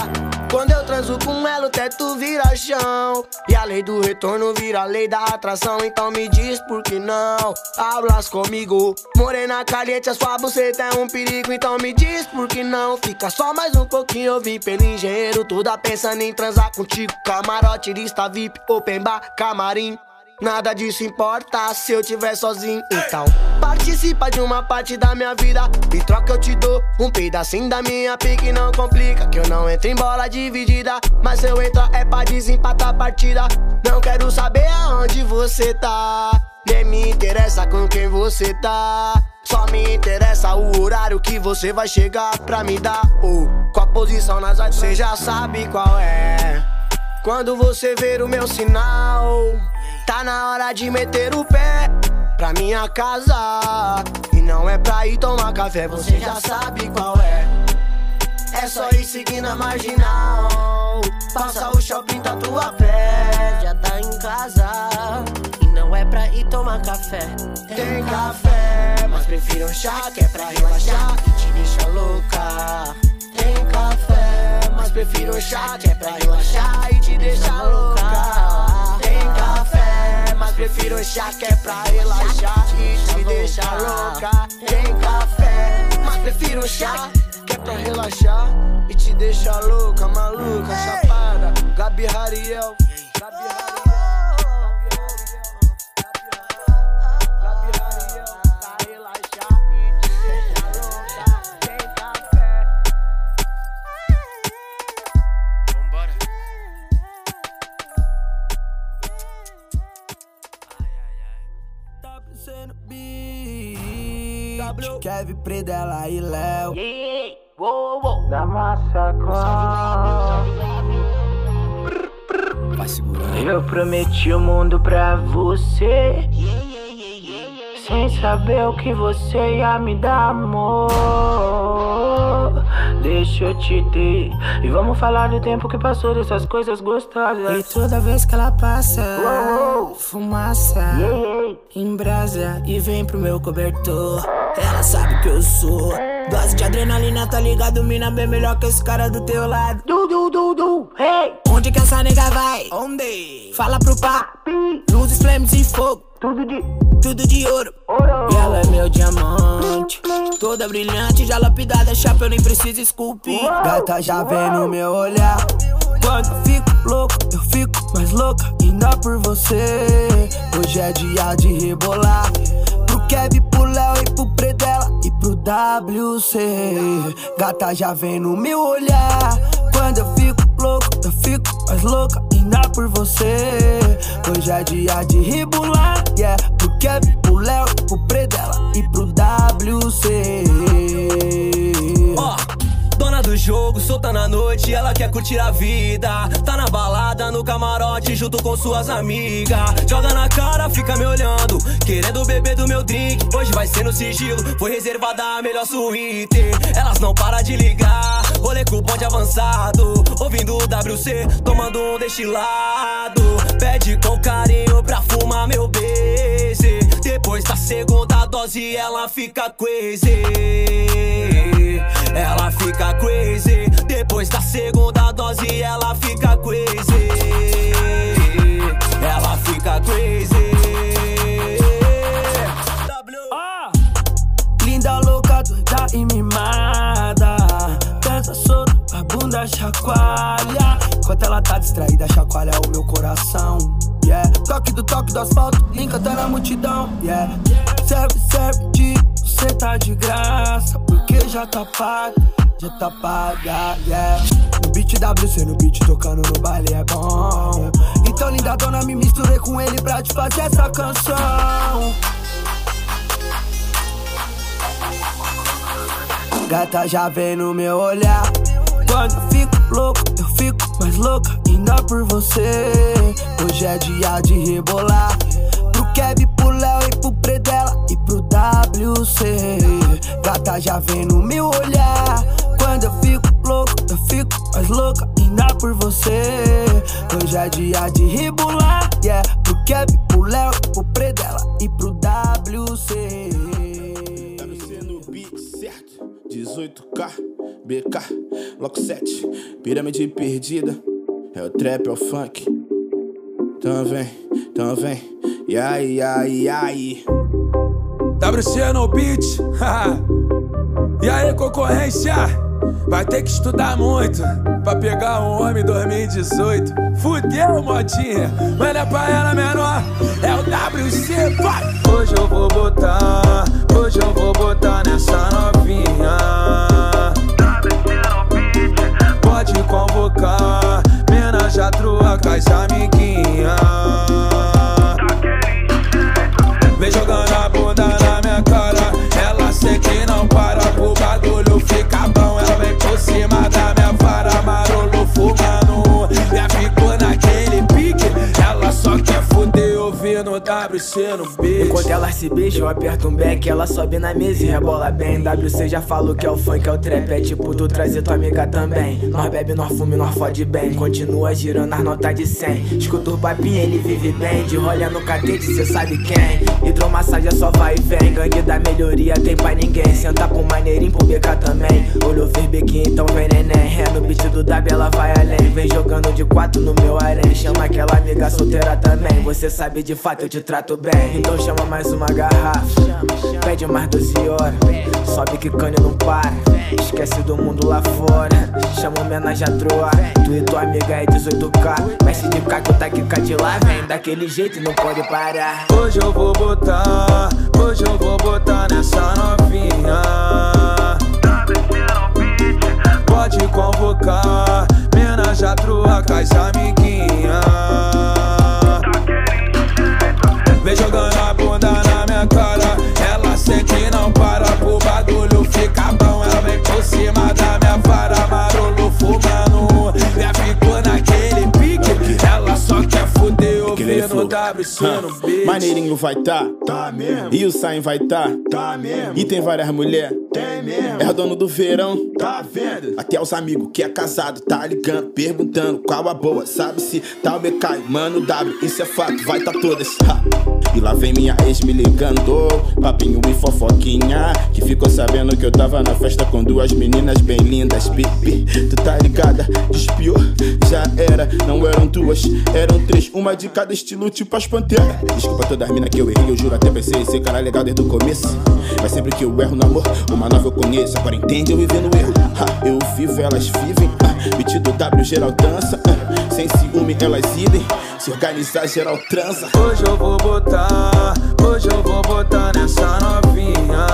Quando eu transo com ela, o teto vira chão. E a lei do retorno vira a lei da atração. Então me diz por que não hablas comigo. Morena caliente, a sua buceta é um perigo. Então me diz por que não. Fica só mais um pouquinho, eu vim pelo engenheiro. Toda pensando em transar contigo. Camarote, lista VIP, open bar, camarim. Nada disso importa se eu tiver sozinho. Então, participa de uma parte da minha vida. E troca eu te dou um pedacinho da minha pique. Não complica, que eu não entro em bola dividida. Mas se eu entrar é pra desempatar a partida. Não quero saber aonde você tá. Nem me interessa com quem você tá. Só me interessa o horário que você vai chegar pra me dar. Ou com a posição nas artes, você já sabe qual é. Quando você ver o meu sinal. Tá na hora de meter o pé pra minha casa. E não é pra ir tomar café, você já sabe qual é. É só ir seguindo a marginal. Passa o shopping da tua pé, já tá em casa. E não é pra ir tomar café. Tem café, mas prefiro um chá que é pra relaxar e te deixa louca. Tem café, mas prefiro um chá que é pra relaxar e te deixa louca. Prefiro um chá que é pra relaxar e te deixa louca. Tem café, mas prefiro chá que é pra relaxar e te deixar louca, maluca, chapada. Gabi Hariel. Gabi Hariel. Kevin Predela e Léo. Da massacra. Vai segurando. Eu prometi o mundo pra você. Sem saber o que você ia me dar, amor. Deixa eu te ter. E vamos falar do tempo que passou dessas coisas gostosas. E toda vez que ela passa, fumaça, em brasa e vem pro meu cobertor. Ela sabe que eu sou. Dose de adrenalina, tá ligado? Mina bem melhor que esse cara do teu lado. Du, du, du, du, hey. Onde que essa nega vai? Onde? Fala pro papi. Luzes, flames e fogo. Tudo de, tudo de ouro. E ela é meu diamante. Toda brilhante, já lapidada, chapa, eu nem preciso esculpir. Gata já vem no meu olhar. Quando fico louco, eu fico mais louca ainda por você. Hoje é dia de rebolar. Kevin, pro Léo e pro Predela e pro WC. Gata já vem no meu olhar. Quando eu fico louco, eu fico mais louca ainda por você. Hoje é dia de rebolar. Yeah, pro Kevin, pro Léo, pro Predela e pro WC. Do jogo, solta na noite, ela quer curtir a vida. Tá na balada, no camarote, junto com suas amigas. Joga na cara, fica me olhando, querendo beber do meu drink. Hoje vai ser no sigilo, foi reservada a melhor suíte. Elas não param de ligar, rolê com o bonde avançado. Ouvindo o WC, tomando um destilado. Pede com carinho pra fumar meu beijo. Depois da segunda dose, ela fica crazy. Ela fica crazy. Depois da segunda dose, ela fica crazy. Ela fica crazy. Linda, louca, doida e mimada. Dança solta, a bunda chacoalha. Enquanto ela tá distraída, chacoalha o meu coração. Yeah, toque do toque do asfalto, tá na multidão. Yeah, serve, serve de você tá de graça. Porque já tá paga, já tá paga. Yeah, no beat WC, no beat tocando no baile é bom. Então, linda dona, me misturei com ele pra te fazer essa canção. Gata já vem no meu olhar. Quando eu fico louco, eu fico mais louca ainda por você. Hoje é dia de rebolar. Pro Kevin, pro Léo e pro Predela e pro WC. Gata já vem no meu olhar. Quando eu fico louco, eu fico mais louca ainda por você. Hoje é dia de rebolar. Yeah, pro Kevin, pro Léo, pro Predela e pro WC. 18K, BK, Loco 7, pirâmide perdida. É o trap, é o funk. Então vem, então vem. E aí, aí, e aí. WC no beat, e aí concorrência? Vai ter que estudar muito pra pegar um homem 2018. Fudeu, modinha, não é pra ela menor, é o WC, vai! Hoje eu vou botar, hoje eu vou botar nessa elas se aperto um beck, ela sobe na mesa e rebola bem. WC já falou que é o funk, é o trap, é tipo tu trazer tua amiga também. Nós bebe, nós fume, nós fode bem. Continua girando as notas de 100. Escuta o papinho, ele vive bem. De rolha no catete, cê sabe quem. Hidromassagem só vai e vem. Gangue da melhoria tem pra ninguém. Senta com maneirinho pro BK também. Olhou fez bequinho, então vem neném. É no beat do W, ela vai além. Vem jogando de quatro no meu harém Chama aquela amiga solteira também Você sabe de fato eu te trato bem Então chama mais uma garrafa Pede mais 12 horas. Sobe que cano não para. Esquece do mundo lá fora. Chama homenagem a troa. Tu e tua amiga é 18k Mestre de caco tá aqui de lá. Vem daquele jeito não pode parar. Hoje eu vou botar Hoje eu vou botar nessa novinha. Pode convocar Mina já trua com as amiguinhas Vem jogando a bunda na minha cara sente não para Pro bagulho fica bom Ela vem por cima da minha vara Marolo fumando. Já ficou naquele pique Ela só quer fuder ouvindo WC no beat. Maneirinho vai tá, tá mesmo. E o Sain vai tá, tá mesmo. E tem várias mulheres, tem mesmo. É o dono do verão, tá vendo? Até os amigos que é casado, tá ligando, perguntando qual a boa. Sabe se tá o BK, mano W, isso é fato, vai tá todas. Ha. E lá vem minha ex me ligando, papinho e fofoquinha. Que ficou sabendo que eu tava na festa com duas meninas bem lindas. Pipi, tu tá ligada? Despiou, já era, não eram duas, eram três, uma de cada estilo, tipo as panteras. Desculpa todas as minas que eu errei, eu juro até pensei ser cara legal desde o começo. Mas sempre que eu erro no amor, uma nova eu conheço. Agora entende eu vivendo erro. Eu vivo, elas vivem. Metido W, geral dança. Sem ciúme, elas idem. Se organizar, geral transa. Hoje eu vou botar, hoje eu vou botar nessa novinha.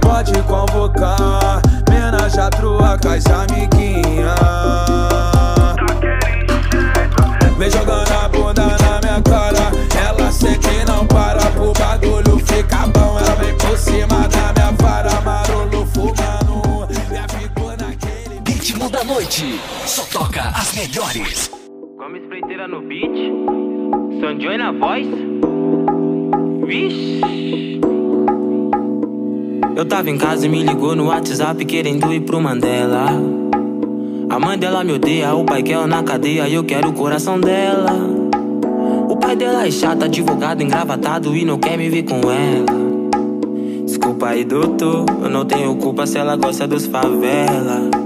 Pode convocar, mina já trua com as amiguinhas. Vem jogando a bunda na minha cara Ela sente e não para Pro bagulho noite Só toca as melhores Como espreiteira no beat Sanjoy na voz Vixe Eu tava em casa e me ligou no WhatsApp Querendo ir pro Mandela a mãe dela me odeia, o pai quer na cadeia e eu quero o coração dela. O pai dela é chato, advogado, engravatado e não quer me ver com ela. Desculpa aí, doutor, eu não tenho culpa se ela gosta dos favela.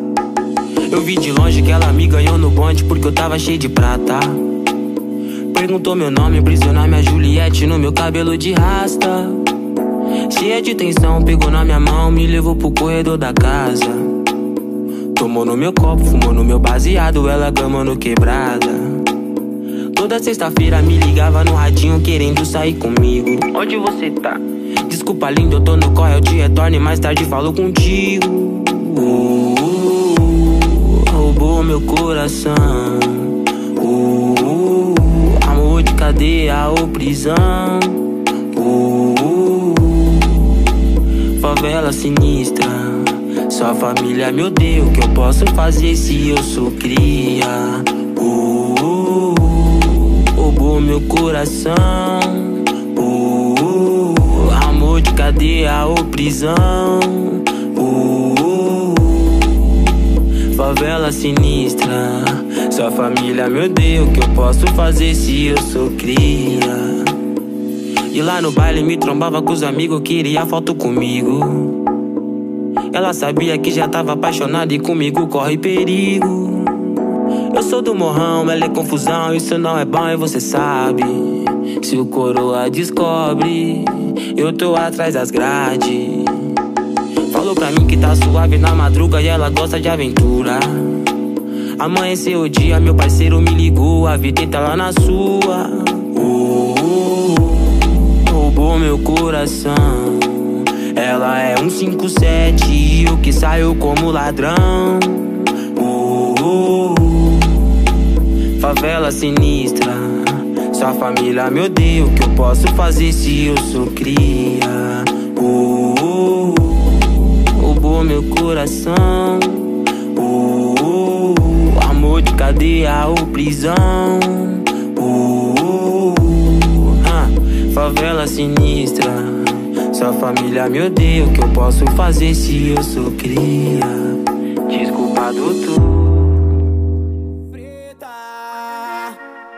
Eu vi de longe que ela me ganhou no bonde porque eu tava cheio de prata. Perguntou meu nome, aprisionar minha Juliette no meu cabelo de rasta. Cheia de tensão, pegou na minha mão, me levou pro corredor da casa. Tomou no meu copo, fumou no meu baseado, ela gamando quebrada. Toda sexta-feira me ligava no radinho querendo sair comigo. Onde você tá? Desculpa, lindo, eu tô no corre, eu te retorno e mais tarde falo contigo. Meu coração. Uh, uh, amor de cadeia ou prisão. Uh, favela sinistra. Sua família me odeia, o que eu posso fazer se eu sou cria? Uh, roubou meu coração. Uh, amor de cadeia ou prisão. Favela sinistra. Sua família me odeia, o que eu posso fazer se eu sou cria? E lá no baile me trombava com os amigos, queria foto comigo. Ela sabia que já tava apaixonada e comigo corre perigo. Eu sou do morrão, ela é confusão, isso não é bom e você sabe. Se o coroa descobre, eu tô atrás das grades. Falou pra mim que tá suave na madruga e ela gosta de aventura. Amanheceu o dia, meu parceiro me ligou, a vida tá lá na sua. Uh, uh, uh, roubou meu coração. Ela é um 57 e o que saiu como ladrão. Uh, favela sinistra. Sua família me odeia. O que eu posso fazer se eu sou cria? Roubou meu coração. Uh, amor de cadeia ou prisão. Uh, favela sinistra. Sua família me odeia, o que eu posso fazer se eu sou cria? Desculpa, doutor.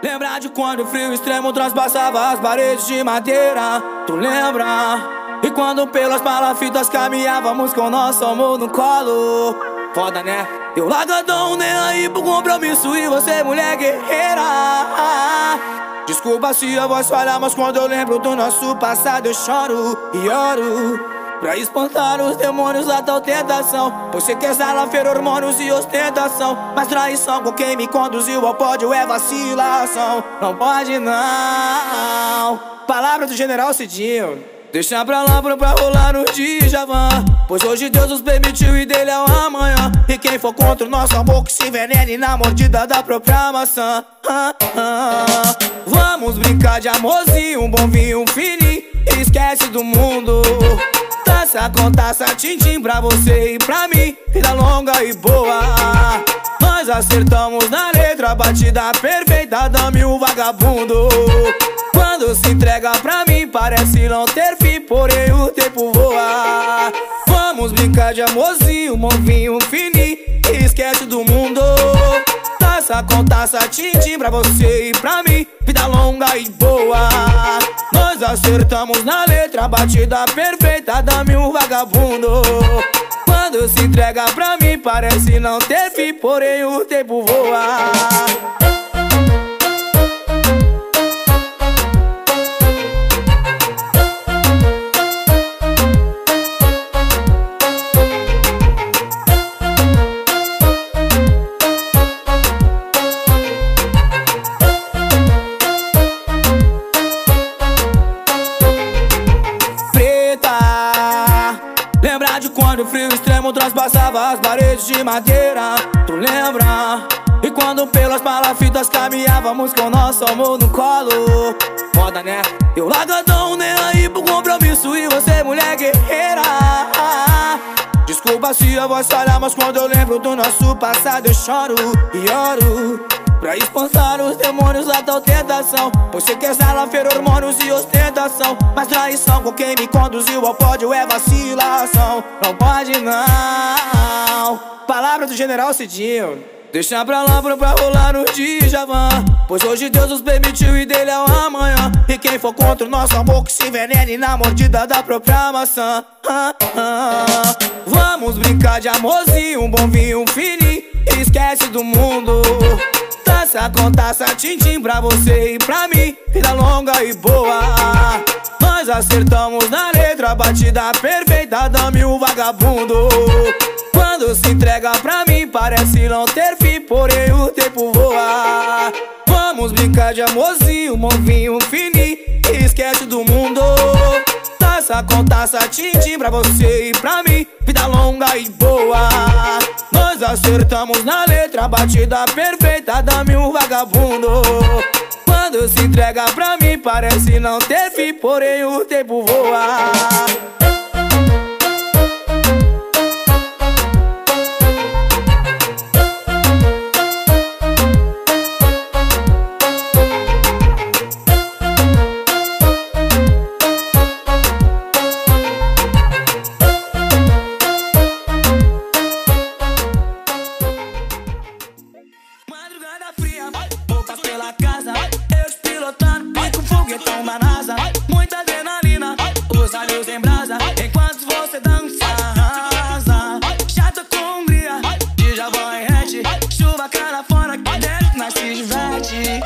Lembra de quando o frio extremo transpassava as paredes de madeira? Tu lembra? E quando pelas palafitas caminhávamos com nosso amor no colo? Foda, né? Eu largadão, nem aí pro compromisso E você, mulher guerreira. Desculpa se a voz falha Mas quando eu lembro do nosso passado Eu choro e oro Pra espantar os demônios da tal tentação Você quer fer hormônios e ostentação Mas traição com quem me conduziu ao pódio é vacilação. Não pode não. Palavra do general Cidinho Deixa pra lá pra, pra rolar no Djavan. Pois hoje Deus nos permitiu e dele é o amanhã. E quem for contra o nosso amor que se envenene na mordida da própria maçã. Ah, ah. Vamos brincar de amorzinho, um bom vinho, um fininho. Esquece do mundo. Taça com taça, tintim pra você e pra mim. Vida longa e boa Nós acertamos na letra, batida perfeita Dame o vagabundo. Quando se entrega pra mim Parece não ter fim, porém o tempo voa. Vamos brincar de amorzinho, movinho fininho Esquece do mundo. Taça com taça, tintim pra você e pra mim Vida longa e boa. Nós acertamos na letra, batida perfeita Dame um vagabundo Quando se entrega pra mim Parece não ter fim, porém o tempo voa transpassava as paredes de madeira Tu lembra? E quando pelas palafitas caminhávamos com nosso amor no colo Foda né? Eu largadão nem aí pro compromisso E você mulher guerreira Desculpa se a voz falha Mas quando eu lembro do nosso passado eu choro e oro Pra espantar os demônios da tal tentação Você quer fer hormônios e ostentação Mas traição com quem me conduziu ao pódio é vacilação. Não pode não. Palavra do general Cidinho Deixa pra lá pra, pra rolar no Djavan. Pois hoje Deus nos permitiu e dele é o amanhã. E quem for contra o nosso amor que se envenene na mordida da própria maçã. Ah, ah. Vamos brincar de amorzinho, um bom vinho, um fininho. Esquece do mundo. Taça com taça, tintim pra você e pra mim. Vida longa e boa. Nós acertamos na letra, batida perfeita Dame o vagabundo Quando se entrega pra mim Parece não ter fim, porém o tempo voa. Vamos brincar de amorzinho, movinho fininho Esquece do mundo. Taça com taça, tintim pra você e pra mim Vida longa e boa. Nós acertamos na letra, batida perfeita Dame um vagabundo. Quando se entrega pra mim Parece não ter fim, porém o tempo voa seus olhos em brasa Enquanto você dança. Chata com hungria Djavan e Red Chuva cara fora que dentro Nós se diverte.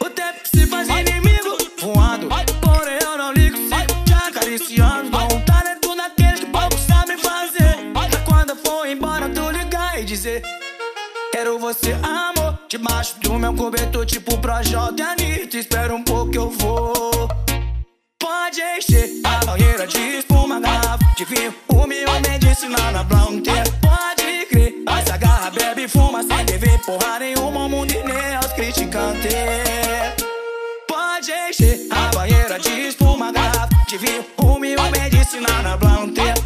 O tempo se faz inimigo Voando. Porém eu não ligo Se te acariciando. Com um talento daqueles que poucos sabem fazer. Pra quando eu for embora tu ligar e dizer Quero você amor Debaixo do meu cobertor tipo Projota e Anitta Espera um pouco que eu vou pode encher a banheira de espuma, garrafa de vinho, o meu medicina na blanca. Pode crer, mas se agarra, bebe, fuma, sem dever porra nenhuma, o mundo e nem é aos criticantes. Pode encher a banheira de espuma, garrafa de vinho, o meu medicina na blanca.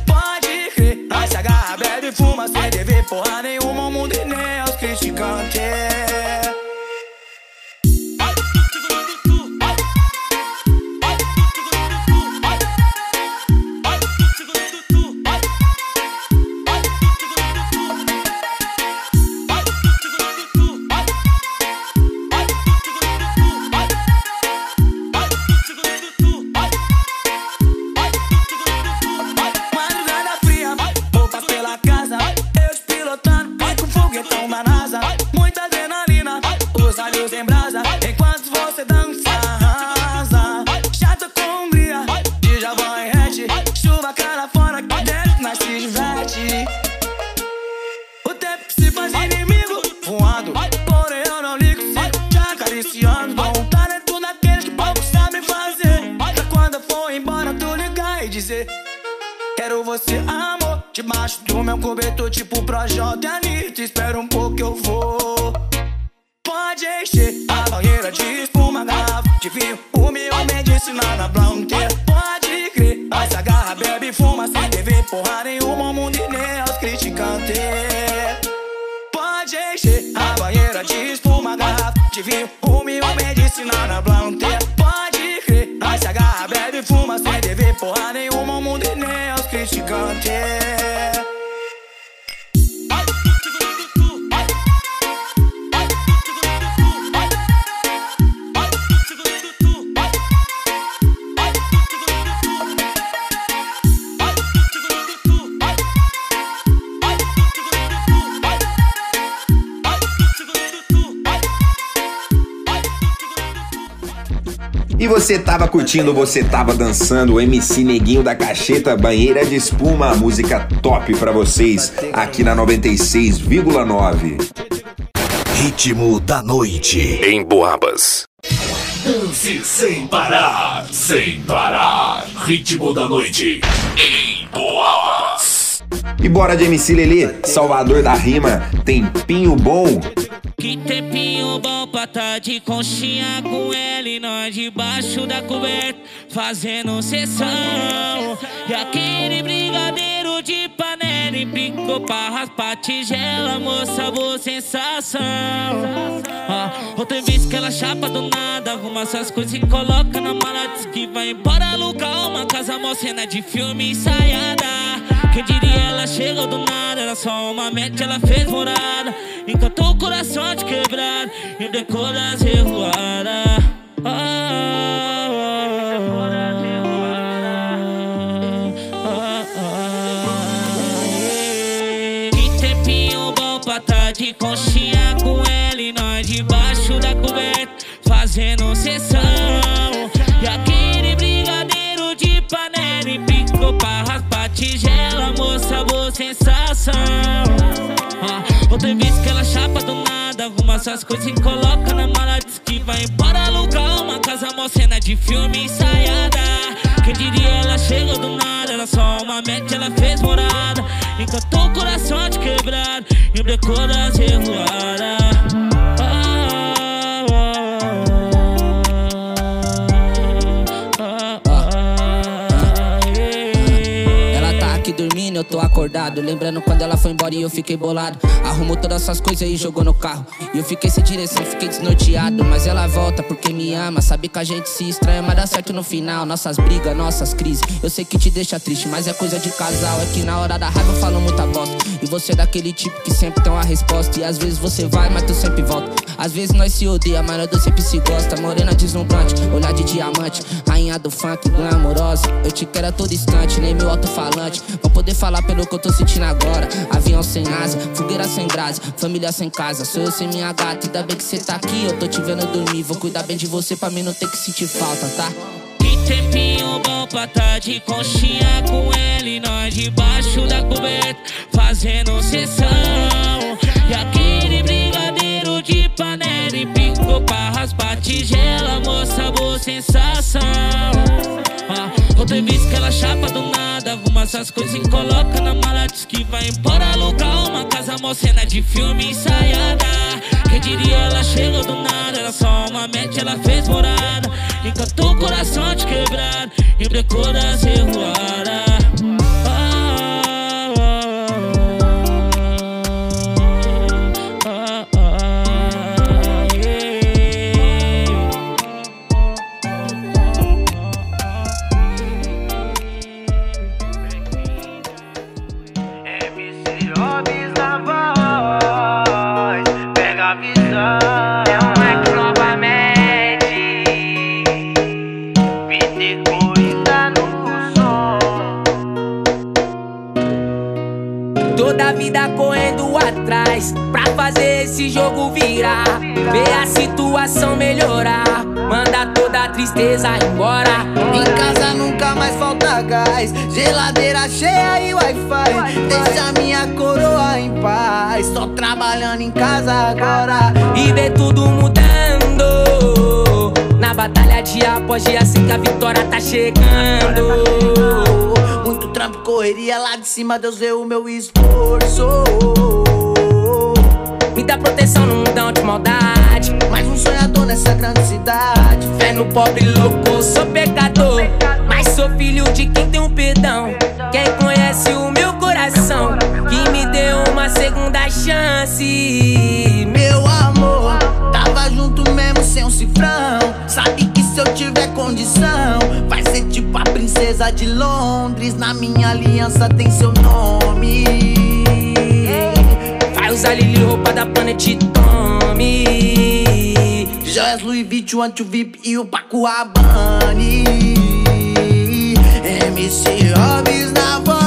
Curtindo, você tava dançando o MC Neguinho da Cacheta, Banheira de Espuma, música top pra vocês aqui na 96,9. Ritmo da noite. Em Boabas. Dance sem parar, sem parar. Ritmo da noite em Boabas. E bora de MC Lelê, Salvador da Rima, tempinho bom. Que tempinho bom pra tá de conchinha com ela e nós debaixo da coberta fazendo sessão. E aquele brigadeiro de panela e brincou pra raspar tigela, moça, boa sensação. Ó, outra vez que ela chapa do nada, arruma essas coisas e coloca na mala, diz que vai embora alugar uma casa, mó cena de filme ensaiada. Quem diria ela chegou do nada, era só uma meta, ela fez morada. Encantou o coração de quebrado e decor das revoadas. Que tempinho bom pra tá de conchinha com ela e nós debaixo da coberta fazendo sessão. Tigela, moça, boa sensação. Ah, outra vez que ela chapa do nada, arruma essas coisas e coloca na mala, diz que vai embora alugar uma casa, mó cena de filme ensaiada. Quem diria ela chegou do nada, era só uma meta, ela fez morada. Encantou o coração de quebrado e brecou das revoadas. Tô acordado. Lembrando quando ela foi embora e eu fiquei bolado. Arrumou todas essas coisas e jogou no carro. E eu fiquei sem direção, fiquei desnorteado. Mas ela volta porque me ama. Sabe que a gente se estranha, mas dá certo no final. Nossas brigas, nossas crises. Eu sei que te deixa triste, mas é coisa de casal. É que na hora da raiva eu falo muita bosta. Você é daquele tipo que sempre tem uma resposta. E às vezes você vai, mas tu sempre volta. Às vezes nós se odeia, mas nós sempre se gosta. Morena deslumbrante, olhar de diamante. Rainha do funk, glamourosa. Eu te quero a todo instante, nem meu alto-falante. Vou poder falar pelo que eu tô sentindo agora. Avião sem asa, fogueira sem brasa, família sem casa. Sou eu sem minha gata, ainda bem que cê tá aqui. Eu tô te vendo dormir, vou cuidar bem de você pra mim não ter que sentir falta, tá? Que tempinho bom pra tá de conchinha com ela e nós debaixo da coberta fazendo sessão. E aquele brigadeiro de panela e picou pra raspar tigela, moça, boa sensação. Ah, outra vez que ela chapa do nada, arruma essas coisas e coloca na mala, diz que vai embora alugar uma casa, mó cena de filme ensaiada. Quem diria ela chegou do nada, era só uma meta, ela fez morada. Encantou o coração de quebrado e brecou das revoadas. Toda a vida correndo atrás pra fazer esse jogo virar. Ver a situação melhorar, manda toda a tristeza embora. Em casa nunca mais falta gás, geladeira cheia e wi-fi. Deixa minha coroa em paz, só trabalhando em casa agora. E ver tudo mudando. Na batalha dia após dia, assim que a vitória tá chegando. Muito trampo correria lá de cima, Deus vê o meu esforço. Me dá proteção no mundão de maldade. Mais um sonhador nessa grande cidade. Fé no pobre louco, sou pecador. Mas sou filho de quem tem um perdão. Quem conhece o meu coração, que me deu uma segunda chance. Meu amor, tava junto mesmo sem um cifrão. Sabe se eu tiver condição, vai ser tipo a princesa de Londres. Na minha aliança tem seu nome. Vai usar Lili, roupa da Planet Tommy. Joias Louis Vuitton, anti VIP e o Paco Rabanne. MC Hobbs na voz.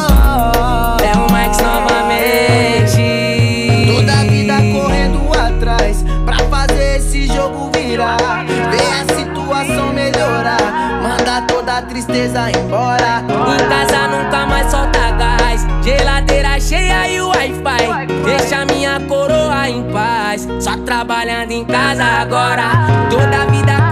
Em casa agora. Toda vida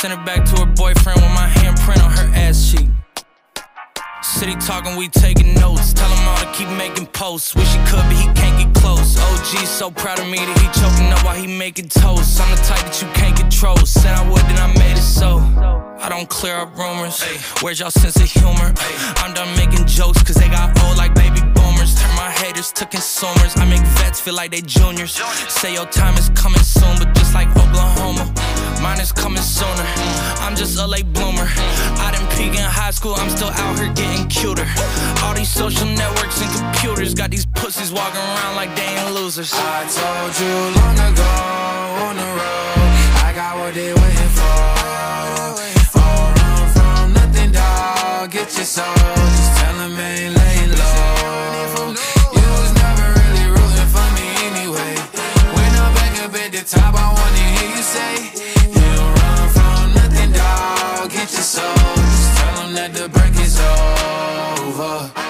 sent her back to her boyfriend with my handprint on her ass cheek. City talking, we taking notes. Tell him all to keep making posts. Wish he could, but he can't get close. OG so proud of me that he choking up while he making toast. I'm the type that you can't control. Said I would, then I made it so. I don't clear up rumors. Where's y'all sense of humor? I'm done making jokes, cause they got old like baby boomers. Turn my haters to consumers. I make vets feel like they juniors. Say your time is coming soon, but just like Oklahoma, mine is coming sooner. I'm just a late bloomer. I didn't peak in high school, I'm still out here getting cuter. All these social networks and computers got these pussies walking around like they ain't losers. I told you long ago on the road, I got what they waiting for. Don't run from nothing, dog. Get your soul, just tell them ain't laying low. You was never really rooting for me anyway. When I'm back up at the top, I wanna hear you say, your soul. Just tell that the break is over.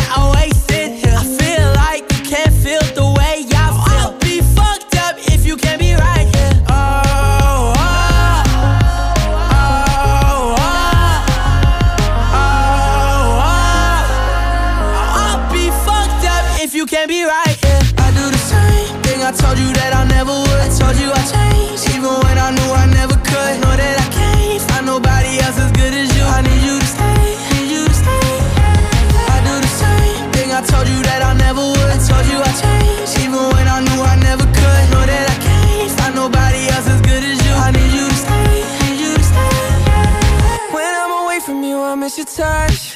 I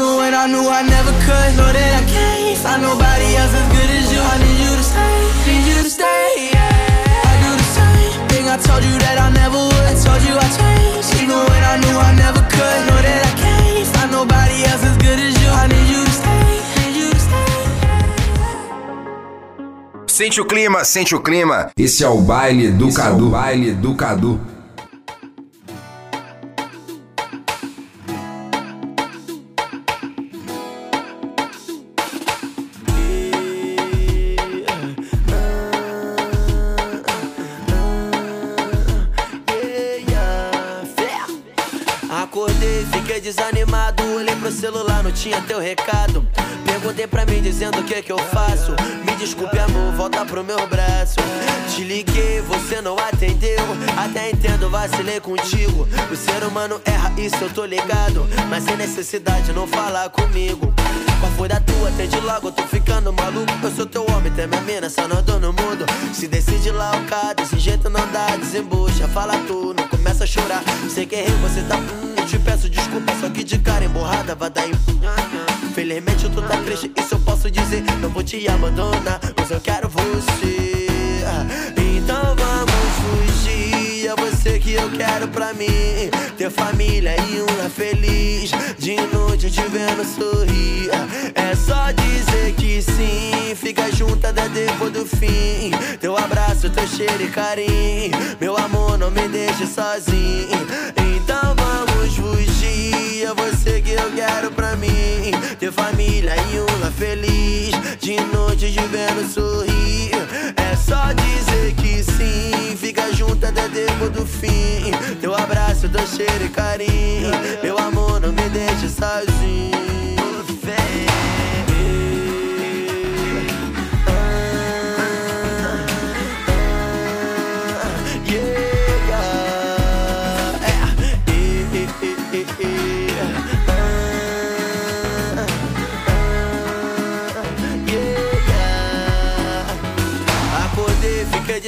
even when I knew I never could. Know that I can't find nobody else as good as you. I need you to stay, need you to stay. I do the same thing I told you that I never would. I told you I changed, even when I knew I never could. Know that I can't find nobody else as good as you. I need you stay. Sente o clima, sente o clima. Esse é o baile do Cadu. baile do Cadu. Tinha teu recado. Perguntei pra mim dizendo o que que eu faço. Me desculpe, amor, volta pro meu braço. Te liguei, você não atendeu. Até entendo, vacilei contigo. O ser humano erra, isso eu tô ligado. Mas sem necessidade, não falar comigo. Qual foi da tua? Atende logo, eu tô ficando maluco. Eu sou teu homem, tem minha mina, só nós dois no mundo. Se decide lá o cara, desse jeito não dá, desembucha. Fala tu, não começa a chorar. Sei que errei, você tá. Hum, eu te peço desculpa, só que de cara emborrada vai dar em. Felizmente tu tá triste, isso eu posso dizer. Não vou te abandonar, mas eu quero você. Então vamos fugir. É você que eu quero pra mim. Ter família e um lar feliz. De noite te vendo sorrir. É só dizer que sim. Fica junto até depois do fim. Teu abraço, teu cheiro e carinho. Meu amor, não me deixe sozinho. Então vamos fugir. É você que eu quero pra mim. Ter família e um lar feliz. De noite te vendo sorrir. É só dizer que sim. Fica junto até depois do fim. Teu abraço, teu cheiro e carinho. Meu amor, não me deixe sozinho.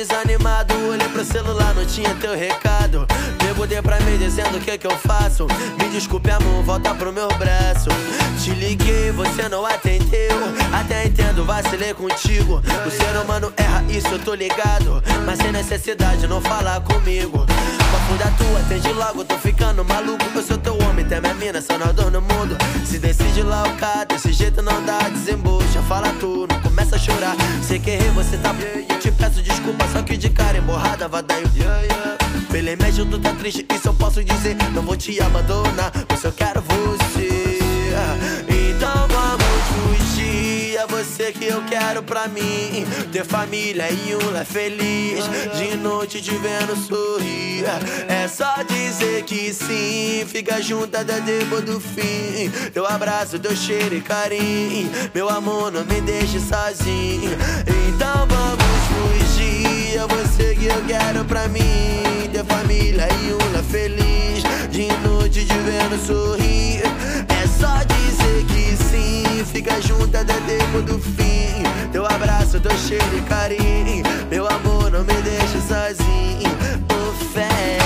Desanimado. Olhei pro celular, não tinha teu recado. Perguntei pra mim dizendo o que que eu faço. Me desculpe, amor, volta pro meu braço. Te liguei, você não atendeu. Até entendo, vacilei contigo. O ser humano erra, isso eu tô ligado. Mas sem necessidade, não falar comigo. Papo da tua, atende logo, tô ficando maluco. Eu sou teu homem, tem minha mina, só nós dois no mundo. Se decide lá o cara, desse jeito não dá, desembucha. Fala tu, não começa a chorar. Sei que errei, você tá. Te peço desculpa, só que de cara emborrada vai dar em. Felizmente tu tá triste, isso eu posso dizer. Não vou te abandonar, mas eu quero você. é você que eu quero pra mim. Ter família e um lá feliz. De noite te vendo sorrir. É só dizer que sim. Fica junto até depois do fim. Teu abraço, teu cheiro e carinho. Meu amor, não me deixe sozinho. Então vamos fugir. É você que eu quero pra mim. Ter família e um lá feliz. De noite te vendo sorrir. É só dizer que sim fica junto até tempo do fim. Teu abraço, teu cheiro e carinho. Meu amor, não me deixe sozinho. Por fé.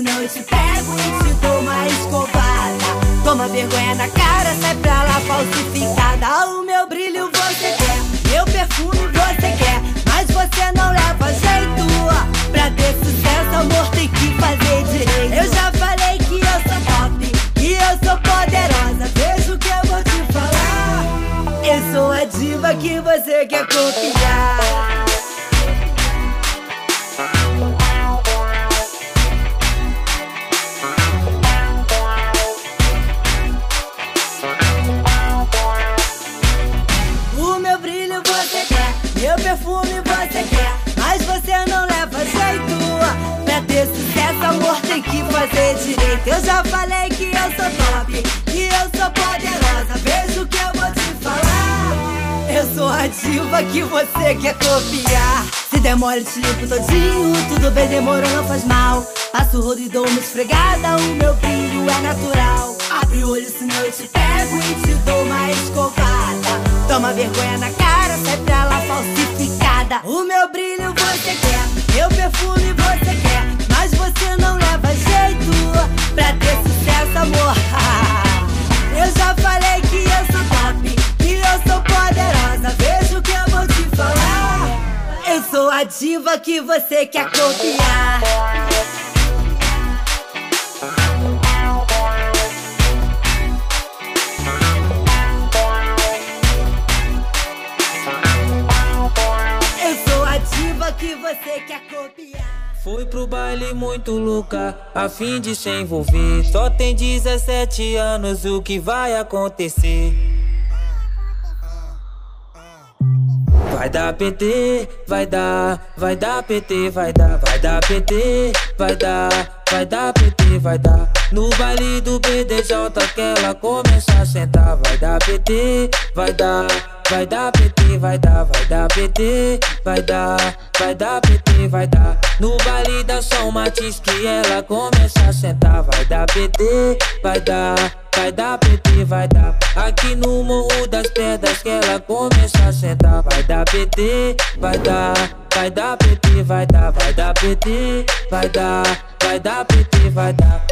senão eu te pego e te dou uma escovada. Toma vergonha na cara, sai pra lá falsificada. O meu brilho você quer, meu perfume você quer, mas você não leva jeito. Pra ter sucesso, amor, tem que fazer direito. Eu já falei que eu sou pop, que eu sou poderosa. Veja o que eu vou te falar. Eu sou a diva que você quer conquistar. Eu já falei que eu sou top, que eu sou poderosa. Veja o que eu vou te falar. Eu sou a diva que você quer copiar. Se demora, te limpo todinho. Tudo bem, demorou, não faz mal. Passo o rodo e dou uma esfregada. O meu brilho é natural. Abre o olho, senão eu te pego e te dou uma escovada. Toma vergonha na cara, sai pra lá falsificada. O meu brilho você quer, meu perfume você quer pra ter sucesso, amor. Eu já falei que eu sou top, que eu sou poderosa. Veja o que eu vou te falar. Eu sou a diva que você quer copiar. Eu sou a diva que você quer copiar. Fui pro baile muito louca, a fim de se envolver. Só tem 17 anos, o que vai acontecer? Vai dar PT, vai dar, vai dar PT, vai dar, vai dar PT, vai dar, vai dar PT, vai dar. No baile do BDJ que ela começa a sentar, vai dar PT, vai dar, vai dar PT, vai dar, vai dar PT, vai dar, vai dar PT, vai dar. No baile da São Matiz que ela começa a sentar, vai dar PT, vai dar, vai dar PT, vai dar. Aqui no Morro das Pedras que ela começa a sentar, vai dar PT, vai dar, vai dar PT, vai dar, vai dar PT, vai dar, vai dar PT, vai dar.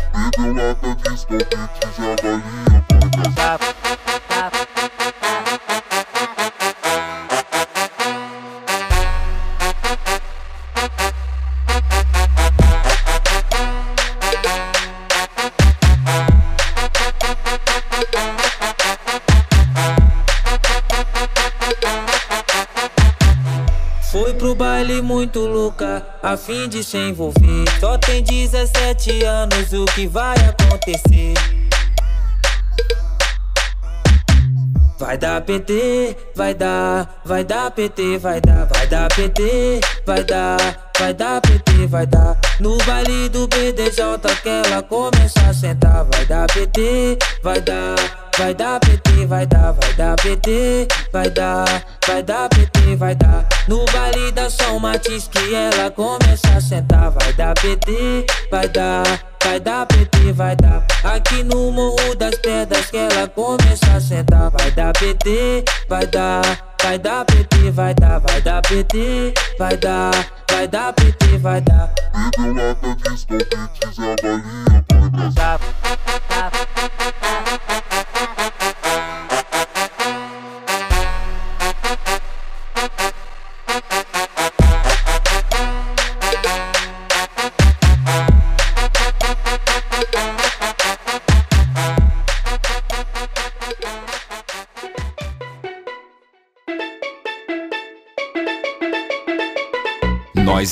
Foi pro baile muito louca, a fim de se envolver. Só tem 17 anos, o que vai acontecer? Vai dar PT, vai dar, vai dar PT, vai dar, vai dar PT, vai dar, vai dar PT, vai dar. No baile do BDJ que ela começa a sentar, vai dar PT, vai dar, vai dar PT, vai dar, vai dar PT, vai dar, vai dar PT, vai dar. No baile da São Matiz que ela começa a sentar, vai dar PT, vai dar, vai dar PT, vai dar. Aqui no Morro das Pedras que ela começa a sentar, vai dar PT, vai dar, vai dar PT, vai dar, vai dar PT, vai dar, vai dar PT, vai dar.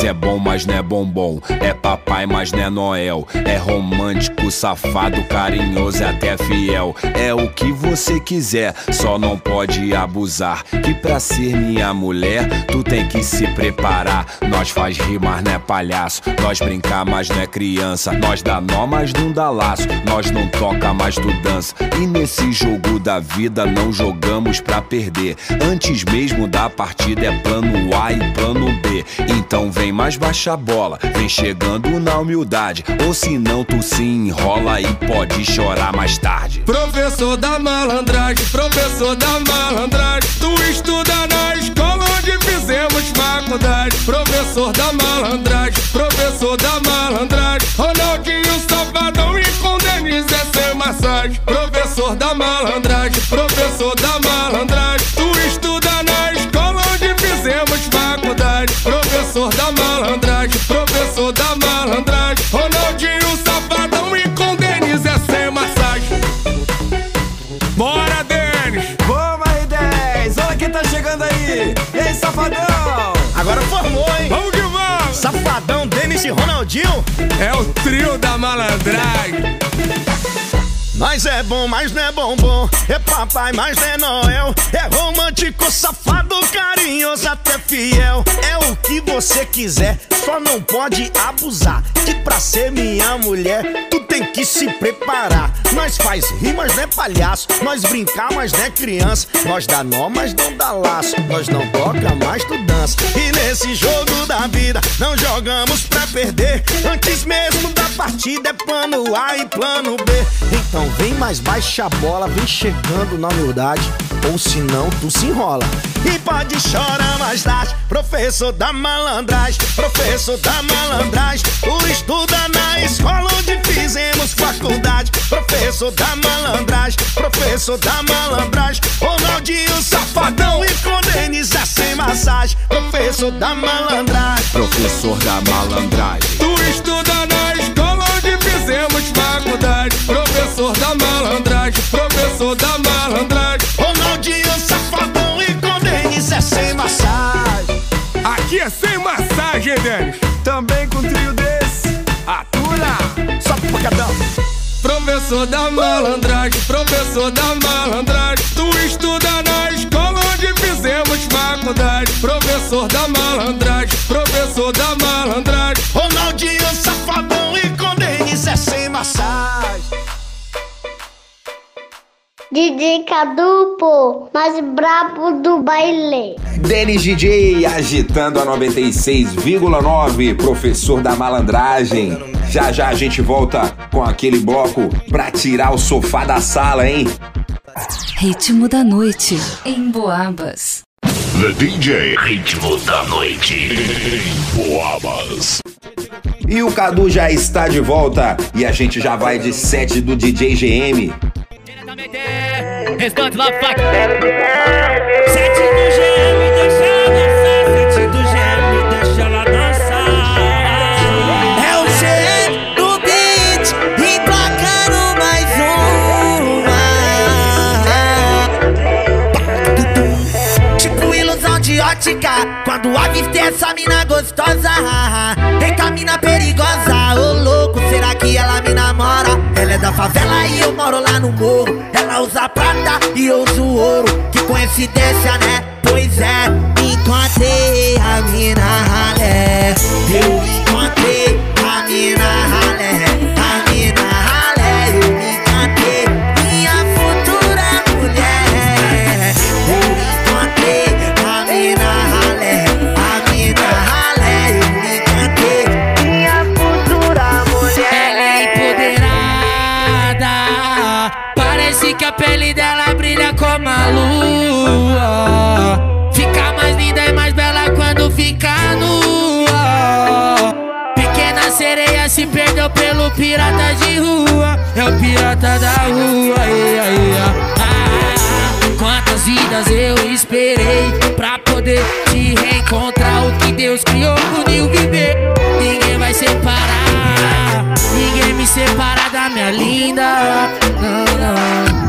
É bom, mas não é bombom. É papai, mas não é Noel. É romântico, safado, carinhoso e até fiel. É o que você quiser, só não pode abusar. Que pra ser minha mulher, tu tem que se preparar. Nós faz rir, mas não é palhaço. Nós brincar, mas não é criança. Nós dá nó, mas não dá laço. Nós não toca, mas tu dança. E nesse jogo da vida não jogamos pra perder. Antes mesmo da partida é plano A e plano B. Então vem mais baixa a bola, vem chegando na humildade. Ou se não, tu se enrola e pode chorar mais tarde. Professor da malandragem, professor da malandragem. Tu estuda na escola onde fizemos faculdade. Professor da malandragem, professor da malandragem. Ronaldinho Safadão e com Denise é sem massagem. Professor da malandragem, professor da malandragem. Tu safadão? Agora formou, hein? Vamos que vamos! Safadão, Denis e Ronaldinho? É o trio da malandragem. Nós é bom, mas não é bombom. É papai, mas não é Noel. É romântico, safado, carinhoso, até fiel. É o que você quiser, só não pode abusar. Que pra ser minha mulher, tu tem que se preparar. Nós faz rir, mas não é palhaço. Nós brincar, mas não é criança. Nós dá nó, mas não dá laço. Nós não toca, mas tu dança. E nesse jogo da vida, não jogamos pra perder. Antes mesmo da partida é plano A e plano B. Então Então vem mais baixa a bola, vem chegando na humildade, ou senão tu se enrola. E pode chorar mais tarde, professor da malandragem, professor da malandragem. Tu estuda na escola onde fizemos faculdade, professor da malandragem, professor da malandragem. Ronaldinho safadão e com Denise sem massagem, professor da malandragem. Professor da malandragem. Tu estuda fizemos faculdade. Professor da malandragem, professor da malandragem. Ronaldinho safadão e com Denise é sem massagem. Aqui é sem massagem, Denis. Também com trio desse. Atura! Só pancadão. Professor da malandragem, professor da malandragem. Tu estuda na escola faculdade. Professor da malandragem, professor da malandragem. Ronaldinho safadão e com Denise é sem massagem. DJ Cadu, pô, mais brabo do baile. Denis DJ agitando a 96,9, professor da malandragem. Já já a gente volta com aquele bloco pra tirar o sofá da sala, hein? Ritmo da noite em Boabas. The DJ Ritmo da Noite em Boabas. E o Cadu já está de volta e a gente já vai de set do DJ GM. Restante lá, faca. Quando avistei essa mina gostosa. Eita, mina perigosa, ô louco, será que ela me namora? Ela é da favela e eu moro lá no morro. Ela usa prata e eu uso ouro. Que coincidência, né? Pois é, encontrei a mina ralé. Eu encontrei a mina ralé. Perdeu pelo pirata de rua. É o pirata da rua. Ai, ai. Ah, quantas vidas eu esperei pra poder te reencontrar. O que Deus criou, uniu viver. Ninguém vai separar. Ninguém me separa da minha linda. Não, não,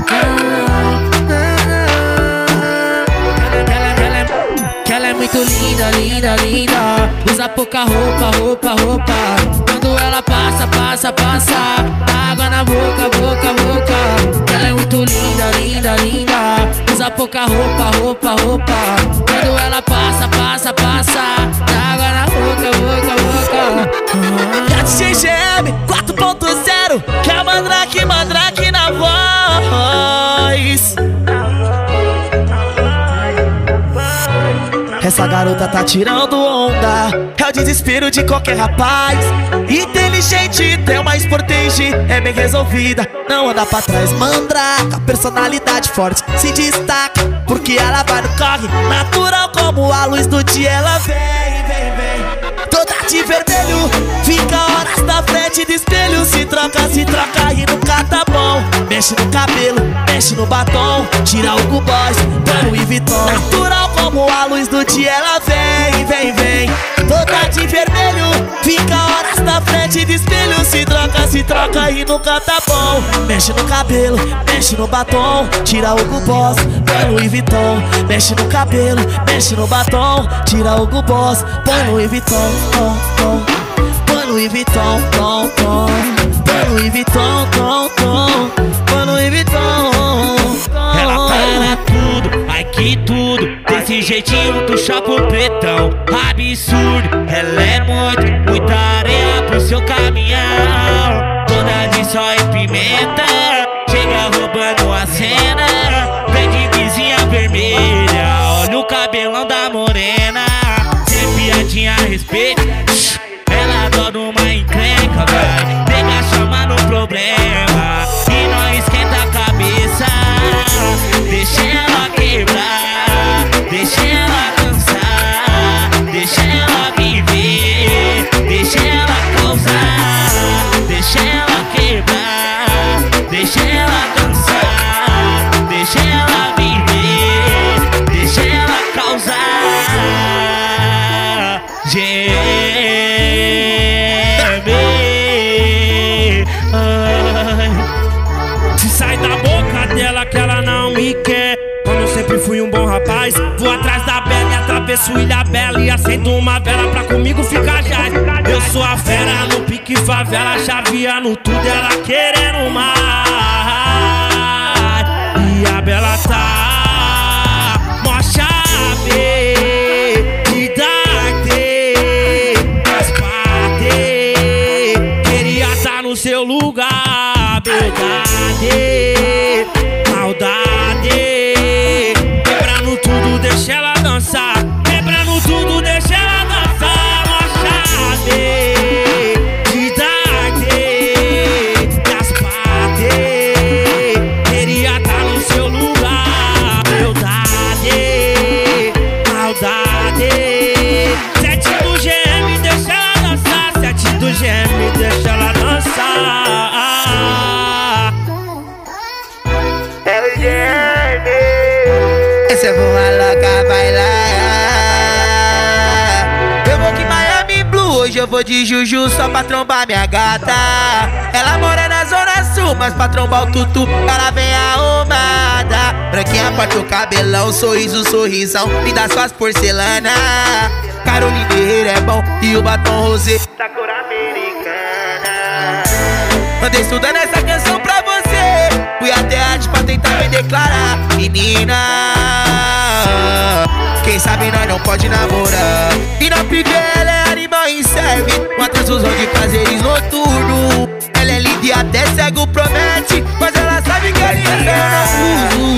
muito linda, linda, linda. Usa pouca roupa, roupa, roupa. Quando ela passa, passa, passa. Água na boca, boca, boca. Ela é muito linda, linda, linda. Usa pouca roupa, roupa, roupa. Quando ela passa, passa, passa. Água na boca, boca, boca. Já GGM 4.0 Que é Mandrake, Mandrake Essa garota tá tirando onda. É o desespero de qualquer rapaz. Inteligente, tem uma sportage É bem resolvida, não anda pra trás Mandraka, personalidade forte Se destaca, porque ela vai no corre Natural como a luz do dia. Ela vem, vem, vem Toda de vermelho, fica horas na frente do espelho. Se troca, se troca e nunca tá bom. Mexe no cabelo, mexe no batom. Tira o Boys, põe no Louis Vuitton Natural como a luz do dia Ela vem, vem, vem Toda de vermelho, fica horas na frente do espelho Se troca, se troca e nunca tá bom Mexe no cabelo, mexe no batom Tira o Boss, põe no Louis Vuitton Mexe no cabelo, mexe no batom Tira o Boss, põe no Vuitton tom, tom. Põe Louis Vuitton, tom, tom. Põe Louis Vuitton, tom, tom. Põe Louis Vuitton. Ela para tudo, ai que tudo jeitinho tu chapa pretão. Absurdo, ela é muito Muita areia pro seu caminhão. Toda de só e pimenta Chega roubando a cena. Vem de vizinha vermelha Olha o cabelão da morena. Sem piadinha a respeito Ela adora uma encrenca, vai. Pega chama no problema atravesso Ilha Bela e acendo uma vela pra comigo ficar já. Eu sou a fera no pique favela, chaveando tudo, ela querendo mais. Vou de Juju só pra trombar minha gata. Ela mora na Zona Sul, mas pra trombar o tutu, ela vem arrumada. Branquinha parte o cabelão, sorriso, sorrisão, me dá suas porcelana. Carolina Herrera é bom e o batom rosé da cor americana. Andei estudando essa canção pra você. Fui até antes pra tentar me declarar. Menina, quem sabe nós não pode namorar. E na pique ela é animal e serve. Uma transfusão de prazeres noturno. Ela é linda e até cego promete. Mas ela sabe que a linha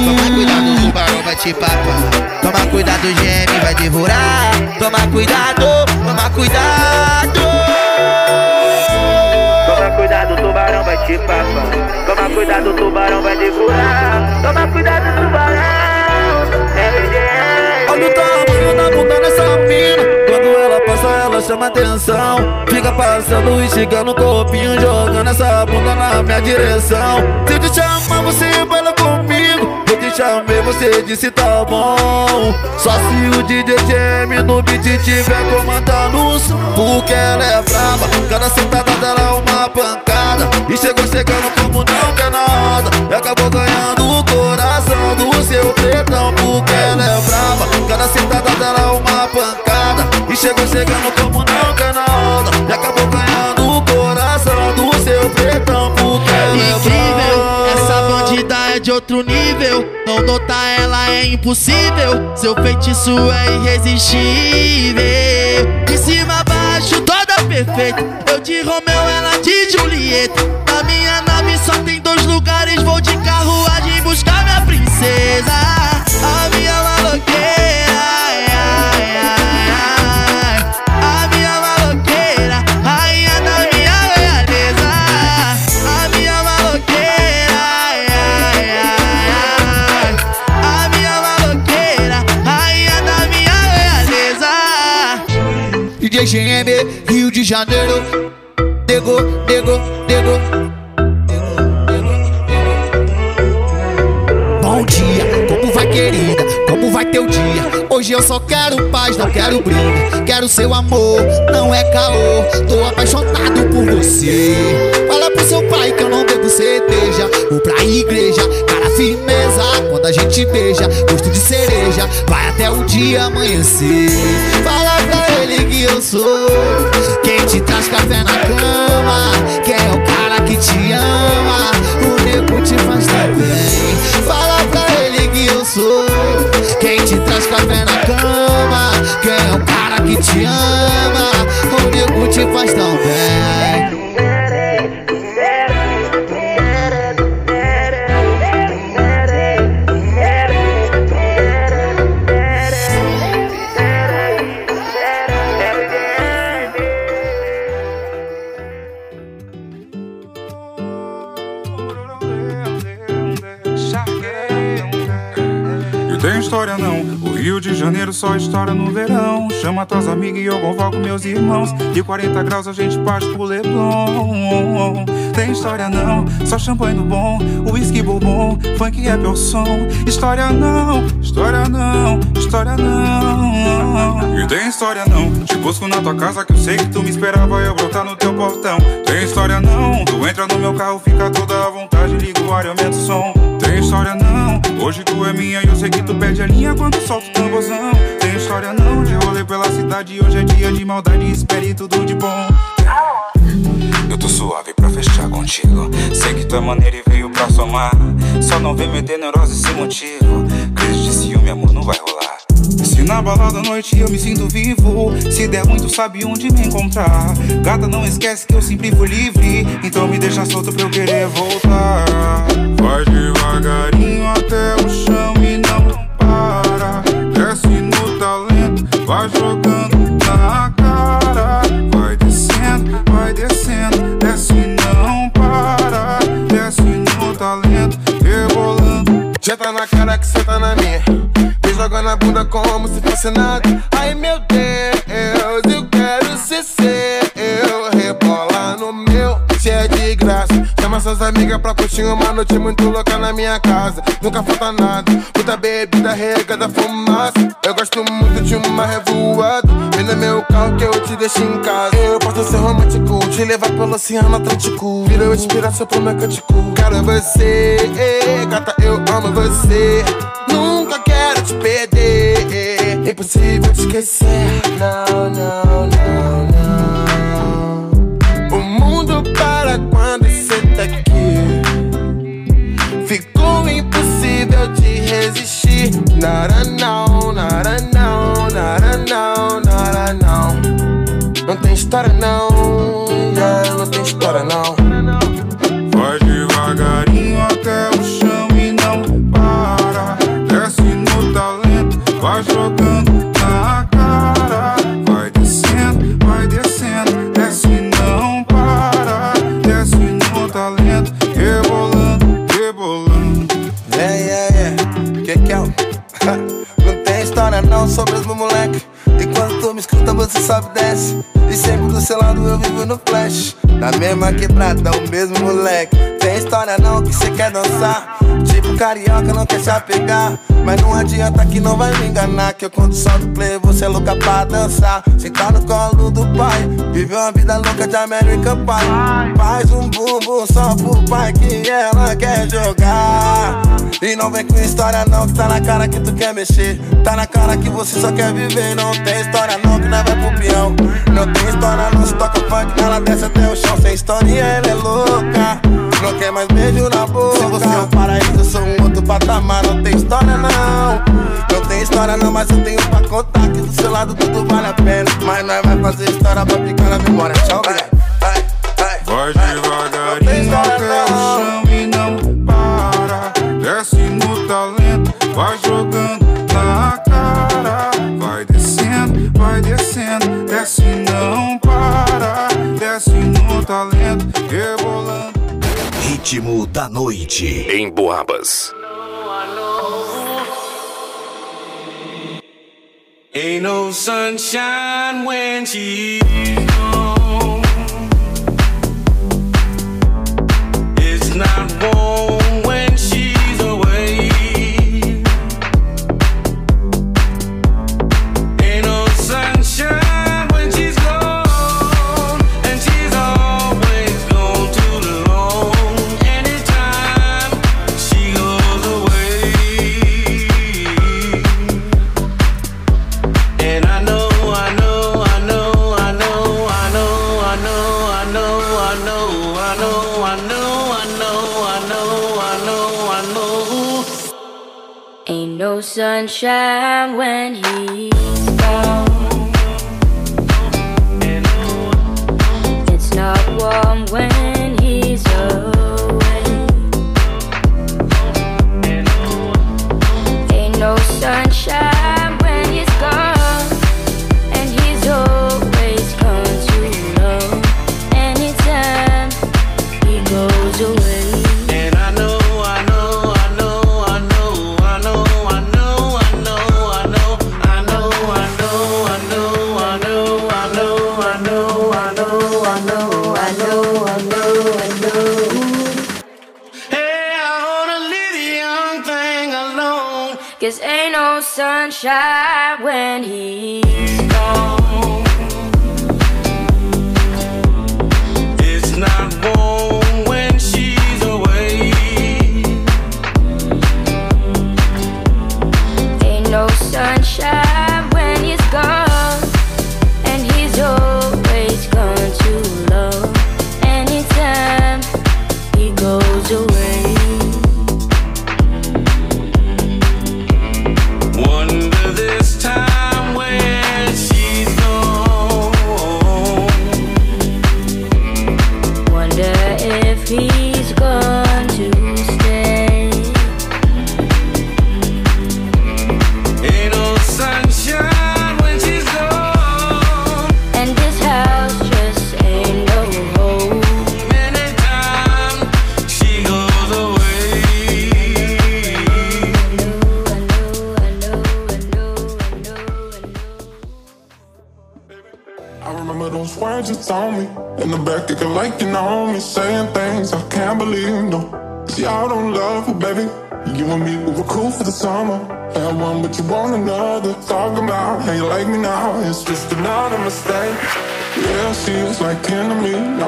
Toma cuidado, o tubarão vai te papar. Toma cuidado, o GM vai devorar. Toma cuidado, toma cuidado. Toma cuidado, o tubarão vai te papar. Toma atenção Fica passando e chegando no corpinho Jogando essa bunda na minha direção. Se eu te chamar você te chamei, você disse tá bom. Só se o DJ Jam no beat tiver comandando o som. Porque ela é braba Cada sentada dela é uma pancada. E chegou chegando como não quer nada E acabou ganhando o coração do seu pretão. Porque ela é braba Cada sentada dela é uma pancada. E chegou chegando como não quer nada E acabou ganhando o coração do seu pretão. Porque ela é braba bandida é de outro nível. Não notar ela é impossível. Seu feitiço é irresistível. De cima a baixo, toda perfeita. Eu de Romeu, ela de Julieta. Na minha nave só tem dois lugares. Vou de carruagem buscar minha princesa. A minha maloqueira. Dia? Hoje eu só quero paz, não quero briga. Quero seu amor, não é caô. Tô apaixonado por você. Fala pro seu pai que eu não bebo cerveja. Vou pra igreja, cara firmeza. Quando a gente beija, gosto de cereja. Vai até o dia amanhecer. Fala pra ele que eu sou quem te traz café na cama. Quem é o cara que te ama. O nego te faz também. Fala pra ele que eu sou traz café na cama. Quem é o cara que te ama. O nego te faz tão bem. Janeiro só história no verão. Chama tuas amigas e eu convoco meus irmãos. De 40 graus a gente parte pro Leblon. Tem história não, só champanhe do bom. Whisky bourbon, funk é meu som. História não, história não, história não. E tem história não, busco na tua casa que eu sei que tu me esperava eu brotar no teu portão. Tem história não, tu entra no meu carro, fica toda à vontade, liga o ar e o som. Tem história não, hoje tu é minha e eu sei que tu pede a linha quando solta o tamborzão. Tem história não de rolê pela cidade. Hoje é dia de maldade, espere tudo de bom. Eu tô suave pra fechar contigo. Sei que tua maneira e veio pra somar. Só não vem meter neurose sem motivo. Crise de ciúme, amor, não vai rolar. Na balada à noite eu me sinto vivo. Se der muito sabe onde me encontrar. Gata não esquece que eu sempre fui livre. Então me deixa solto pra eu querer voltar. Vai devagarinho até o chão bunda como se fosse nada. Ai meu Deus, suas amigas pra curtir uma noite muito louca na minha casa. Nunca falta nada, muita bebida regada fumaça. Eu gosto muito de uma revoada. Vem no meu carro que eu te deixo em casa. Eu posso ser romântico, te levar pelo Oceano Atlântico. Vira inspiração pro meu cântico. Quero você, eh, gata eu amo você. Nunca quero te perder Impossível te esquecer. Não, não, não, Nada não, nada não, nada não, nada não Não tem história não, yeah, não tem história não e desce. E sempre do seu lado eu vivo no flash. Na mesma quebrada, o mesmo moleque. Tem história não que cê quer dançar. Tipo carioca, não quer se apegar. Mas não adianta que não vai me enganar. Que eu quando solto play, você é louca pra dançar. Sentar no colo do pai. Vive uma vida louca de American Pie. Faz um bumbum só pro pai que ela quer jogar. E não vem com história não, que tá na cara que tu quer mexer. Tá na cara que você só quer viver. Não tem história não, que não vai pro peão. Não tem história não, se toca funk, ela desce até o chão. Sem história ela é louca. Não quer mais beijo na boca. Se você é um paraíso, eu sou um outro patamar. Não tem história não. Não tem história não, mas eu tenho pra contar. Que do seu lado tudo vale a pena. Mas nós vai fazer história pra ficar na memória. Tchau. Vai No talento, rebolando. Ritmo da noite em Boabas. Ain't no sunshine when she's gone. It's not warm sunshine when he's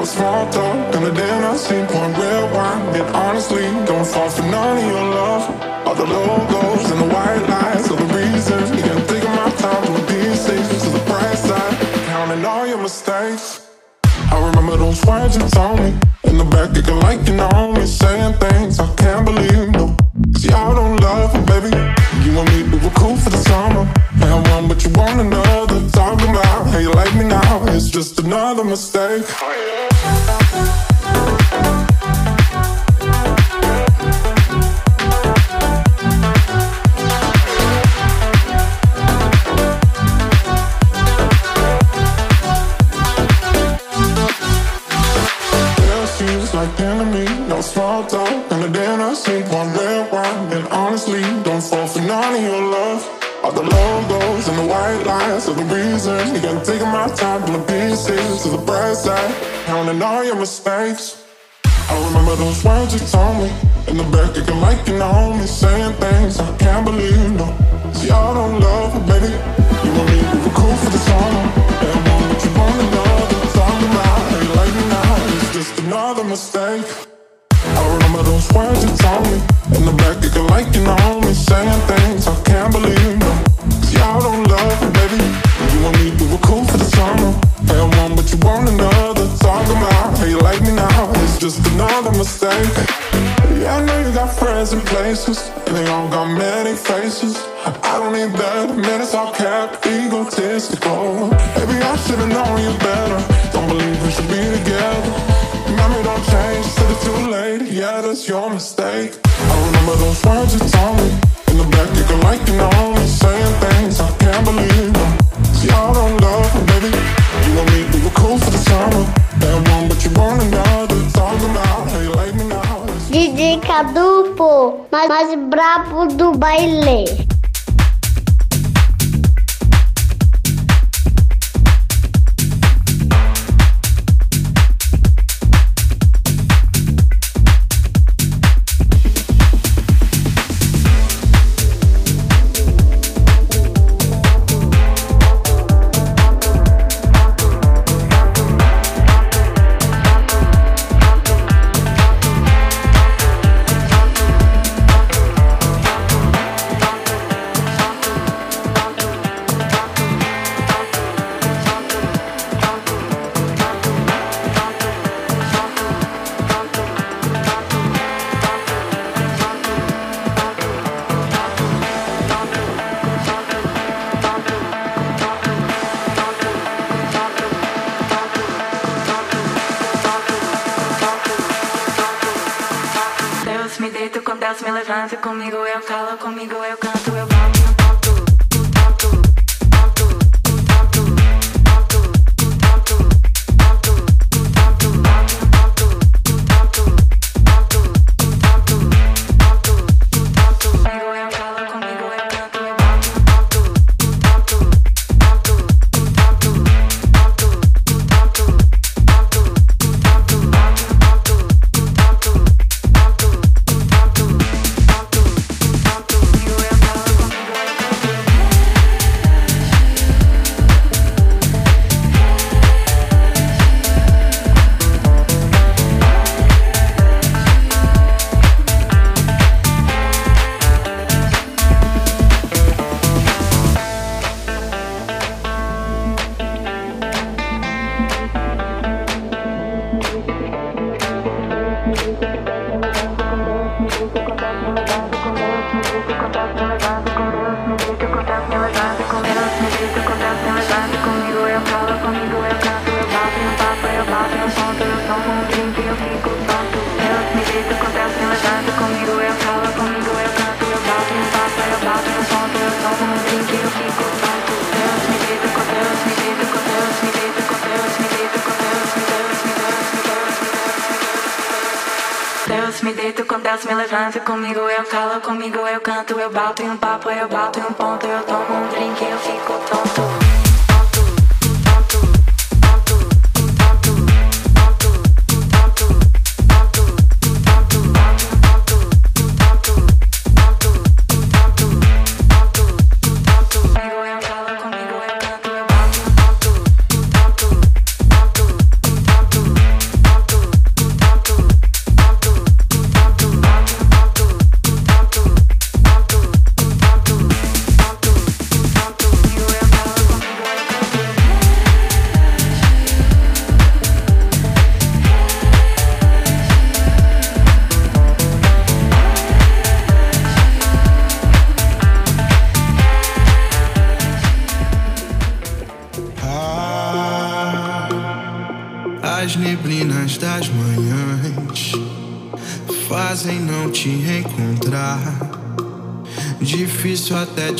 was fucked up, and I did not see point where And. Honestly, don't fall for pieces to the bright side. Counting all your mistakes. I remember those words you told me. In the back, acting like you know me. Saying things I can't believe, no. See, I don't love you, baby. You and me, we were cool for the summer. And one, but you want another. Talking about how you like now. It's just another mistake. I remember those words you told me. In the back, acting like you know me. Saying things I can't believe, no. See, I don't love you, baby. You and me, we were the summer. And but you another. How you like me now. It's just another mistake. Yeah, I know you got friends in places, and they all got many faces. I don't need that, all egotistical. Oh, Maybe I should've known you better. Don't believe we should be together. Don't change it's too late. Yeah, that's your mistake. I remember those words you told me. DJ Cadu, pô, mais, mais brabo do baile. Me deito com Deus me levanta comigo eu calo, comigo eu canto, eu bato em um papo, eu bato em um ponto, eu tomo um drink, eu fico tonto. Difícil até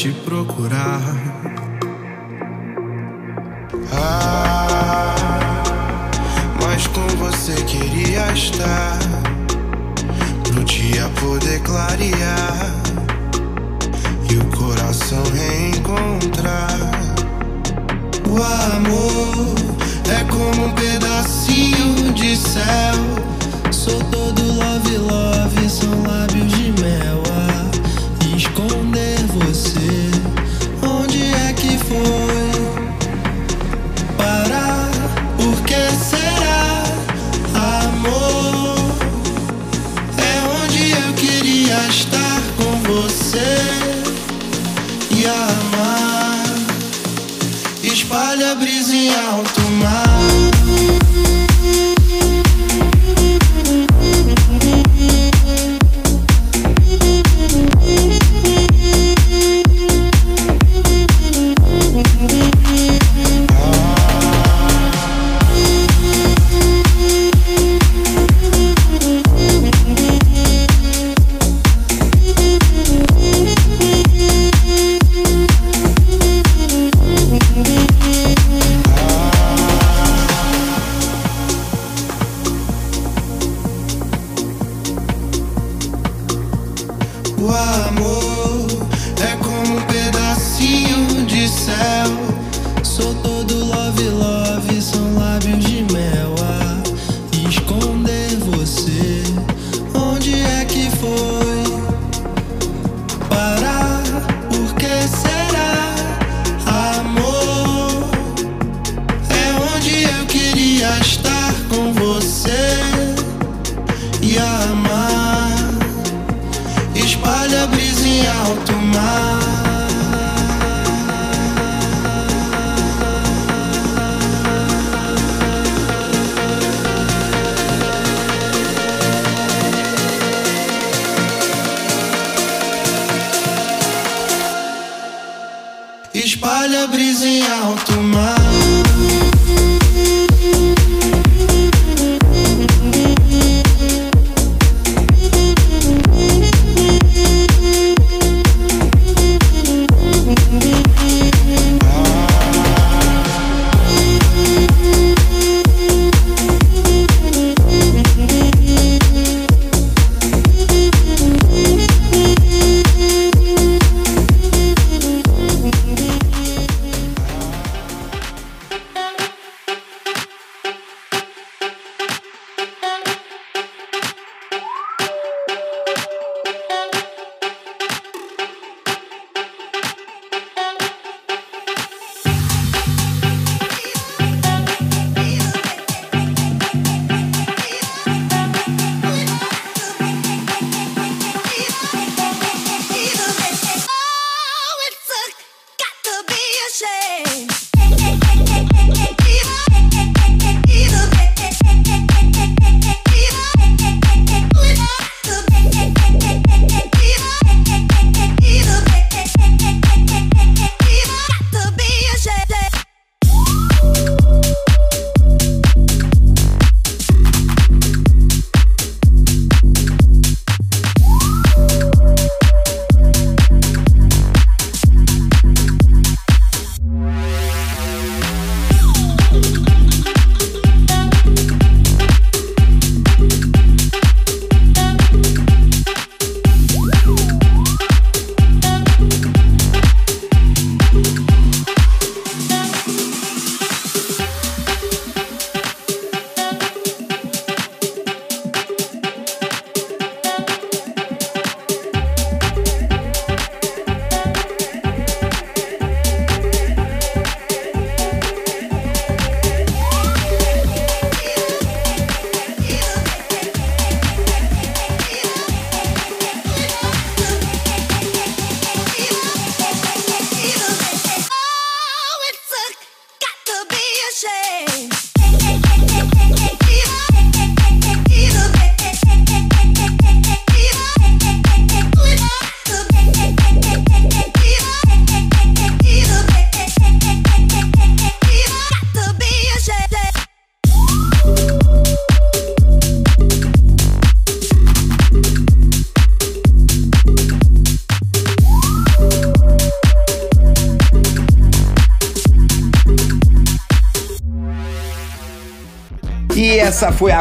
brisa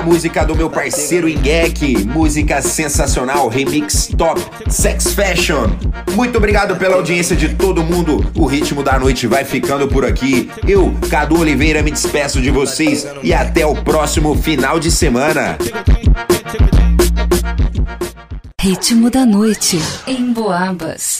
a música do meu parceiro Ingek, música sensacional, remix top, Sex Fashion. Muito obrigado pela audiência de todo mundo. O ritmo da noite vai ficando por aqui. Eu, Cadu Oliveira, me despeço de vocês e até o próximo final de semana. Ritmo da noite em Boabas.